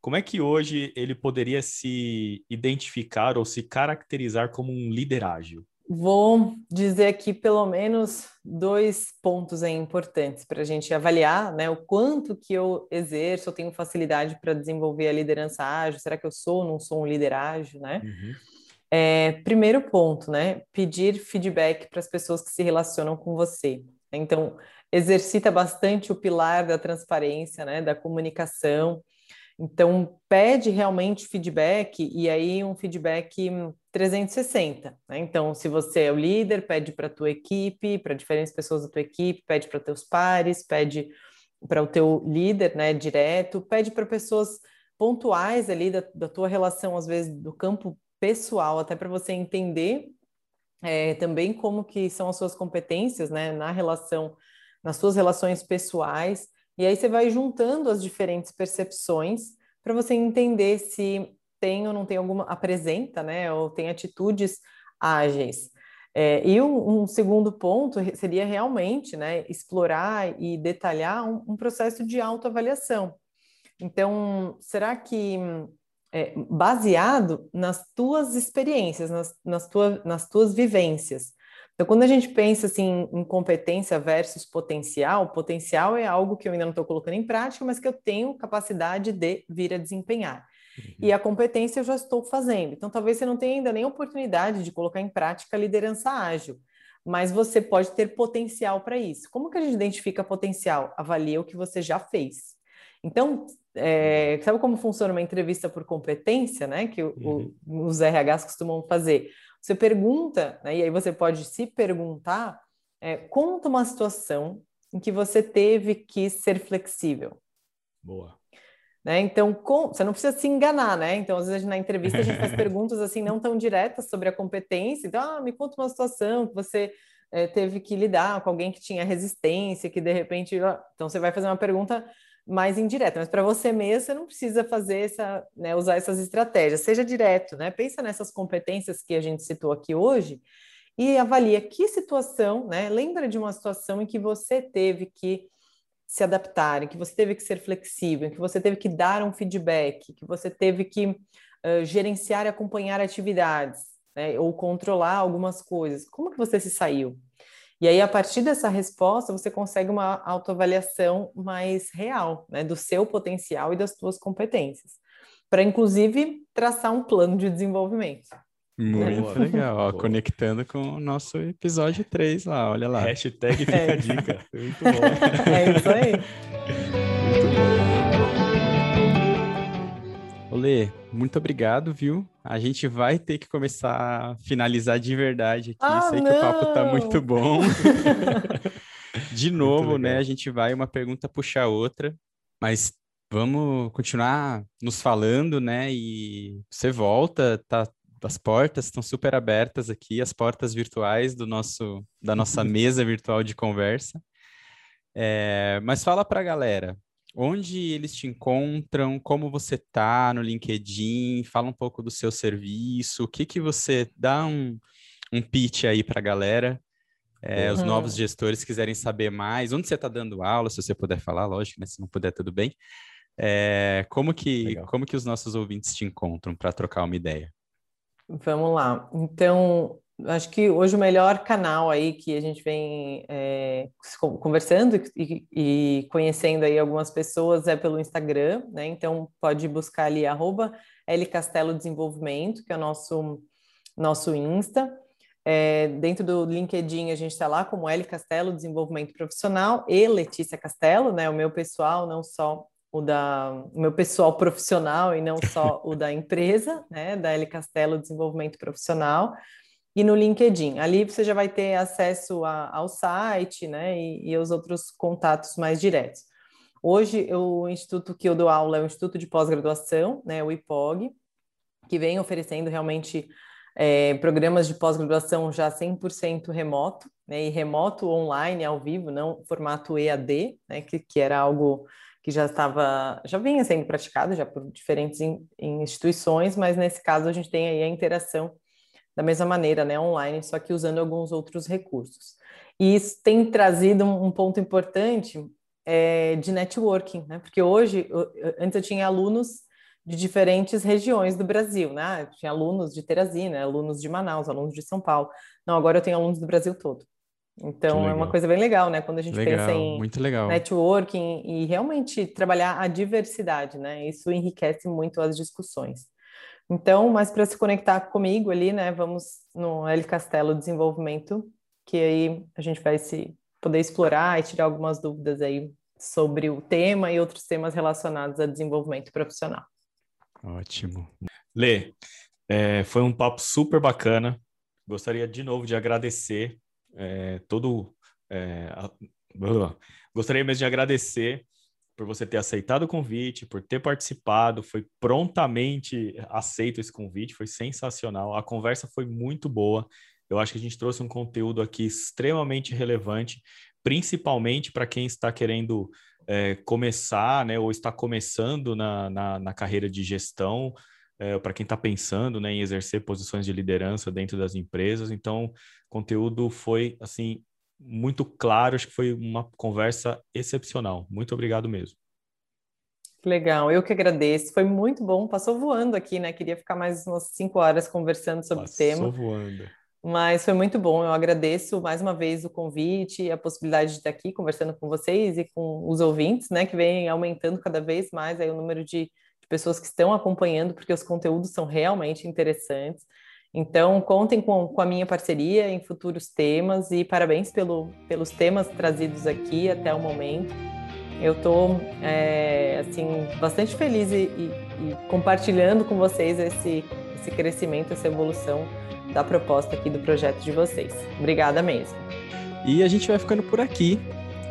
como é que hoje ele poderia se identificar ou se caracterizar como um líder ágil? Vou dizer aqui pelo menos dois pontos importantes para a gente avaliar né, o quanto que eu exerço, eu tenho facilidade para desenvolver a liderança ágil, será que eu sou ou não sou um líder ágil, né? Uhum. É, primeiro ponto, né? Pedir feedback para as pessoas que se relacionam com você. Então, exercita bastante o pilar da transparência, né, da comunicação. Então, pede realmente feedback e aí um feedback 360. Né? Então, se você é o líder, pede para a tua equipe, para diferentes pessoas da tua equipe, pede para teus pares, pede para o teu líder, né, direto, pede para pessoas pontuais ali da, da tua relação, às vezes, do campo pessoal, até para você entender é, também como que são as suas competências, né, na relação nas suas relações pessoais, e aí você vai juntando as diferentes percepções para você entender se tem ou não tem alguma, apresenta, né, ou tem atitudes ágeis. É, e um, um, segundo ponto seria realmente, né, explorar e detalhar um, um processo de autoavaliação. Então, será que é, baseado nas tuas experiências, nas, nas, tua, nas tuas vivências. Então, quando a gente pensa assim em competência versus potencial, potencial é algo que eu ainda não estou colocando em prática, mas que eu tenho capacidade de vir a desempenhar. Uhum. E a competência eu já estou fazendo. Então, talvez você não tenha ainda nem oportunidade de colocar em prática a liderança ágil, mas você pode ter potencial para isso. Como que a gente identifica potencial? Avalia o que você já fez. Então, é, sabe como funciona uma entrevista por competência, né? Que uhum. o, os RHs costumam fazer. Você pergunta, né, e aí você pode se perguntar, é, conta uma situação em que você teve que ser flexível. Boa. Né? Então, com, você não precisa se enganar, né? Então, às vezes na entrevista a gente faz perguntas assim não tão diretas sobre a competência. Então, ah, me conta uma situação que você é, teve que lidar com alguém que tinha resistência, que de repente. Então, você vai fazer uma pergunta mais indireta, mas para você mesmo você não precisa fazer essa, né, usar essas estratégias, seja direto, né? Pensa nessas competências que a gente citou aqui hoje e avalia que situação, né? Lembra de uma situação em que você teve que se adaptar, em que você teve que ser flexível, em que você teve que dar um feedback, que você teve que uh, gerenciar e acompanhar atividades, né? Ou controlar algumas coisas. Como que você se saiu? E aí, a partir dessa resposta, você consegue uma autoavaliação mais real, né, do seu potencial e das suas competências, para inclusive traçar um plano de desenvolvimento. Muito né? legal, ó, conectando com o nosso episódio 3 lá, olha lá. Hashtag fica é. a dica. Muito bom. É isso aí. Olê, muito obrigado, viu? A gente vai ter que começar a finalizar de verdade aqui. Ah, Sei não! que o papo tá muito bom. de novo, né? A gente vai uma pergunta puxar outra, mas vamos continuar nos falando, né? E você volta, tá? As portas estão super abertas aqui, as portas virtuais do nosso da nossa mesa virtual de conversa. É, mas fala para a galera, onde eles te encontram, como você tá no LinkedIn, fala um pouco do seu serviço, o que que você dá um, um pitch aí para a galera, é, uhum. os novos gestores quiserem saber mais, onde você está dando aula, se você puder falar, lógico, né? Se não puder, tudo bem. É, como que como que os nossos ouvintes te encontram para trocar uma ideia? Vamos lá. Então, acho que hoje o melhor canal aí que a gente vem é, conversando e, e, conhecendo aí algumas pessoas é pelo Instagram, né? Então pode buscar ali arroba Castelo Desenvolvimento, que é o nosso, nosso Insta. É, dentro do LinkedIn a gente está lá como L Castelo Desenvolvimento Profissional e Letícia Castelo, né? O meu pessoal, não só o da o meu pessoal profissional e não só o da empresa, né? Da L Castelo Desenvolvimento Profissional e no LinkedIn. Ali você já vai ter acesso a, ao site, né, e, e aos outros contatos mais diretos. Hoje, o instituto que eu dou aula é o Instituto de Pós-Graduação, né, o IPOG, que vem oferecendo realmente é, programas de pós-graduação já 100% remoto, né, e remoto online, ao vivo, não formato EAD, né, que, que era algo que já estava, já vinha sendo praticado já por diferentes in, instituições, mas nesse caso a gente tem aí a interação da mesma maneira, né, online, só que usando alguns outros recursos. E isso tem trazido um ponto importante é, de networking, né? Porque hoje, antes eu tinha alunos de diferentes regiões do Brasil, né? Eu tinha alunos de Teresina, alunos de Manaus, alunos de São Paulo. Não, agora eu tenho alunos do Brasil todo. Então é uma coisa bem legal, né? Quando a gente legal, pensa em muito legal. networking e realmente trabalhar a diversidade, né? Isso enriquece muito as discussões. Então, mas para se conectar comigo ali, né, vamos no L Castelo Desenvolvimento, que aí a gente vai se poder explorar e tirar algumas dúvidas aí sobre o tema e outros temas relacionados a desenvolvimento profissional. Ótimo. Lê, é, foi um papo super bacana. Gostaria de novo de agradecer é, todo. É, a... Gostaria mesmo de agradecer por você ter aceitado o convite, por ter participado, foi prontamente aceito esse convite, foi sensacional. A conversa foi muito boa. Eu acho que a gente trouxe um conteúdo aqui extremamente relevante, principalmente para quem está querendo é, começar, né, ou está começando na, na, na carreira de gestão, é, para quem está pensando né, em exercer posições de liderança dentro das empresas. Então, conteúdo foi assim muito claro, acho que foi uma conversa excepcional. Muito obrigado mesmo. Legal, eu que agradeço. Foi muito bom. Passou voando aqui, né? Queria ficar mais umas cinco horas conversando sobre Passou o tema. Passou voando. Mas foi muito bom. Eu agradeço mais uma vez o convite e a possibilidade de estar aqui conversando com vocês e com os ouvintes, né? Que vem aumentando cada vez mais aí o número de, de pessoas que estão acompanhando, porque os conteúdos são realmente interessantes. Então, contem com, com a minha parceria em futuros temas e parabéns pelo, pelos temas trazidos aqui até o momento. Eu estou, é, assim, bastante feliz e, e, e, compartilhando com vocês esse, esse crescimento, essa evolução da proposta aqui do projeto de vocês. Obrigada mesmo. E a gente vai ficando por aqui.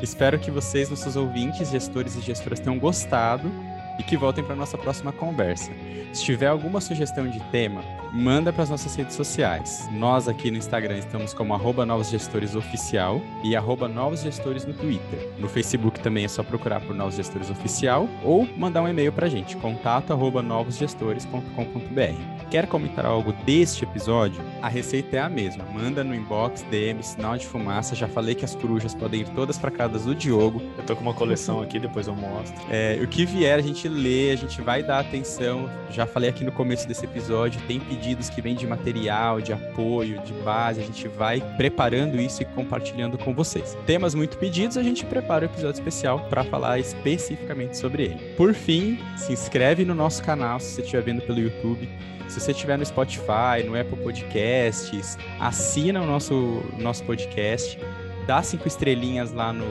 Espero que vocês, nossos ouvintes, gestores e gestoras, tenham gostado e que voltem para nossa próxima conversa. Se tiver alguma sugestão de tema, manda para as nossas redes sociais. Nós aqui no Instagram estamos como arroba Novos Gestores Oficial e arroba Novos Gestores no Twitter. No Facebook também é só procurar por Novos Gestores Oficial ou mandar um e-mail para a gente, contato arroba novosgestores.com.br. Quer comentar algo deste episódio? A receita é a mesma. Manda no inbox, DM, sinal de fumaça. Já falei que as corujas podem ir todas para casa do Diogo. Eu tô com uma coleção aqui, depois eu mostro. É, o que vier a gente lê, a gente vai dar atenção. Já falei aqui no começo desse episódio, tem pedidos que vêm de material, de apoio, de base. A gente vai preparando isso e compartilhando com vocês. Temas muito pedidos, a gente prepara um episódio especial para falar especificamente sobre ele. Por fim, se inscreve no nosso canal se você estiver vendo pelo YouTube. Se você estiver no Spotify, no Apple Podcasts, assina o nosso, nosso podcast, dá cinco estrelinhas lá no,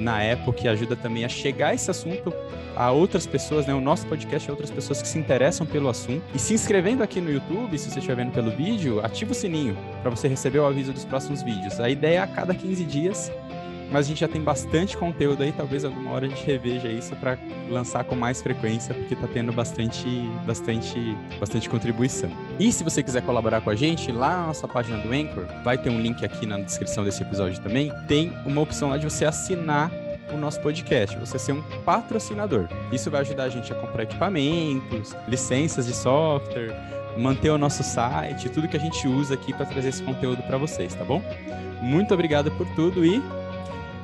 na Apple, que ajuda também a chegar esse assunto a outras pessoas, né? O nosso podcast a outras pessoas que se interessam pelo assunto. E se inscrevendo aqui no YouTube, se você estiver vendo pelo vídeo, ativa o sininho para você receber o aviso dos próximos vídeos. A ideia é a cada 15 dias mas a gente já tem bastante conteúdo aí, talvez alguma hora a gente reveja isso para lançar com mais frequência, porque está tendo bastante, bastante, bastante contribuição. E se você quiser colaborar com a gente, lá na nossa página do Anchor, vai ter um link aqui na descrição desse episódio também, tem uma opção lá de você assinar o nosso podcast, você ser um patrocinador. Isso vai ajudar a gente a comprar equipamentos, licenças de software, manter o nosso site, tudo que a gente usa aqui para trazer esse conteúdo para vocês, tá bom? Muito obrigado por tudo e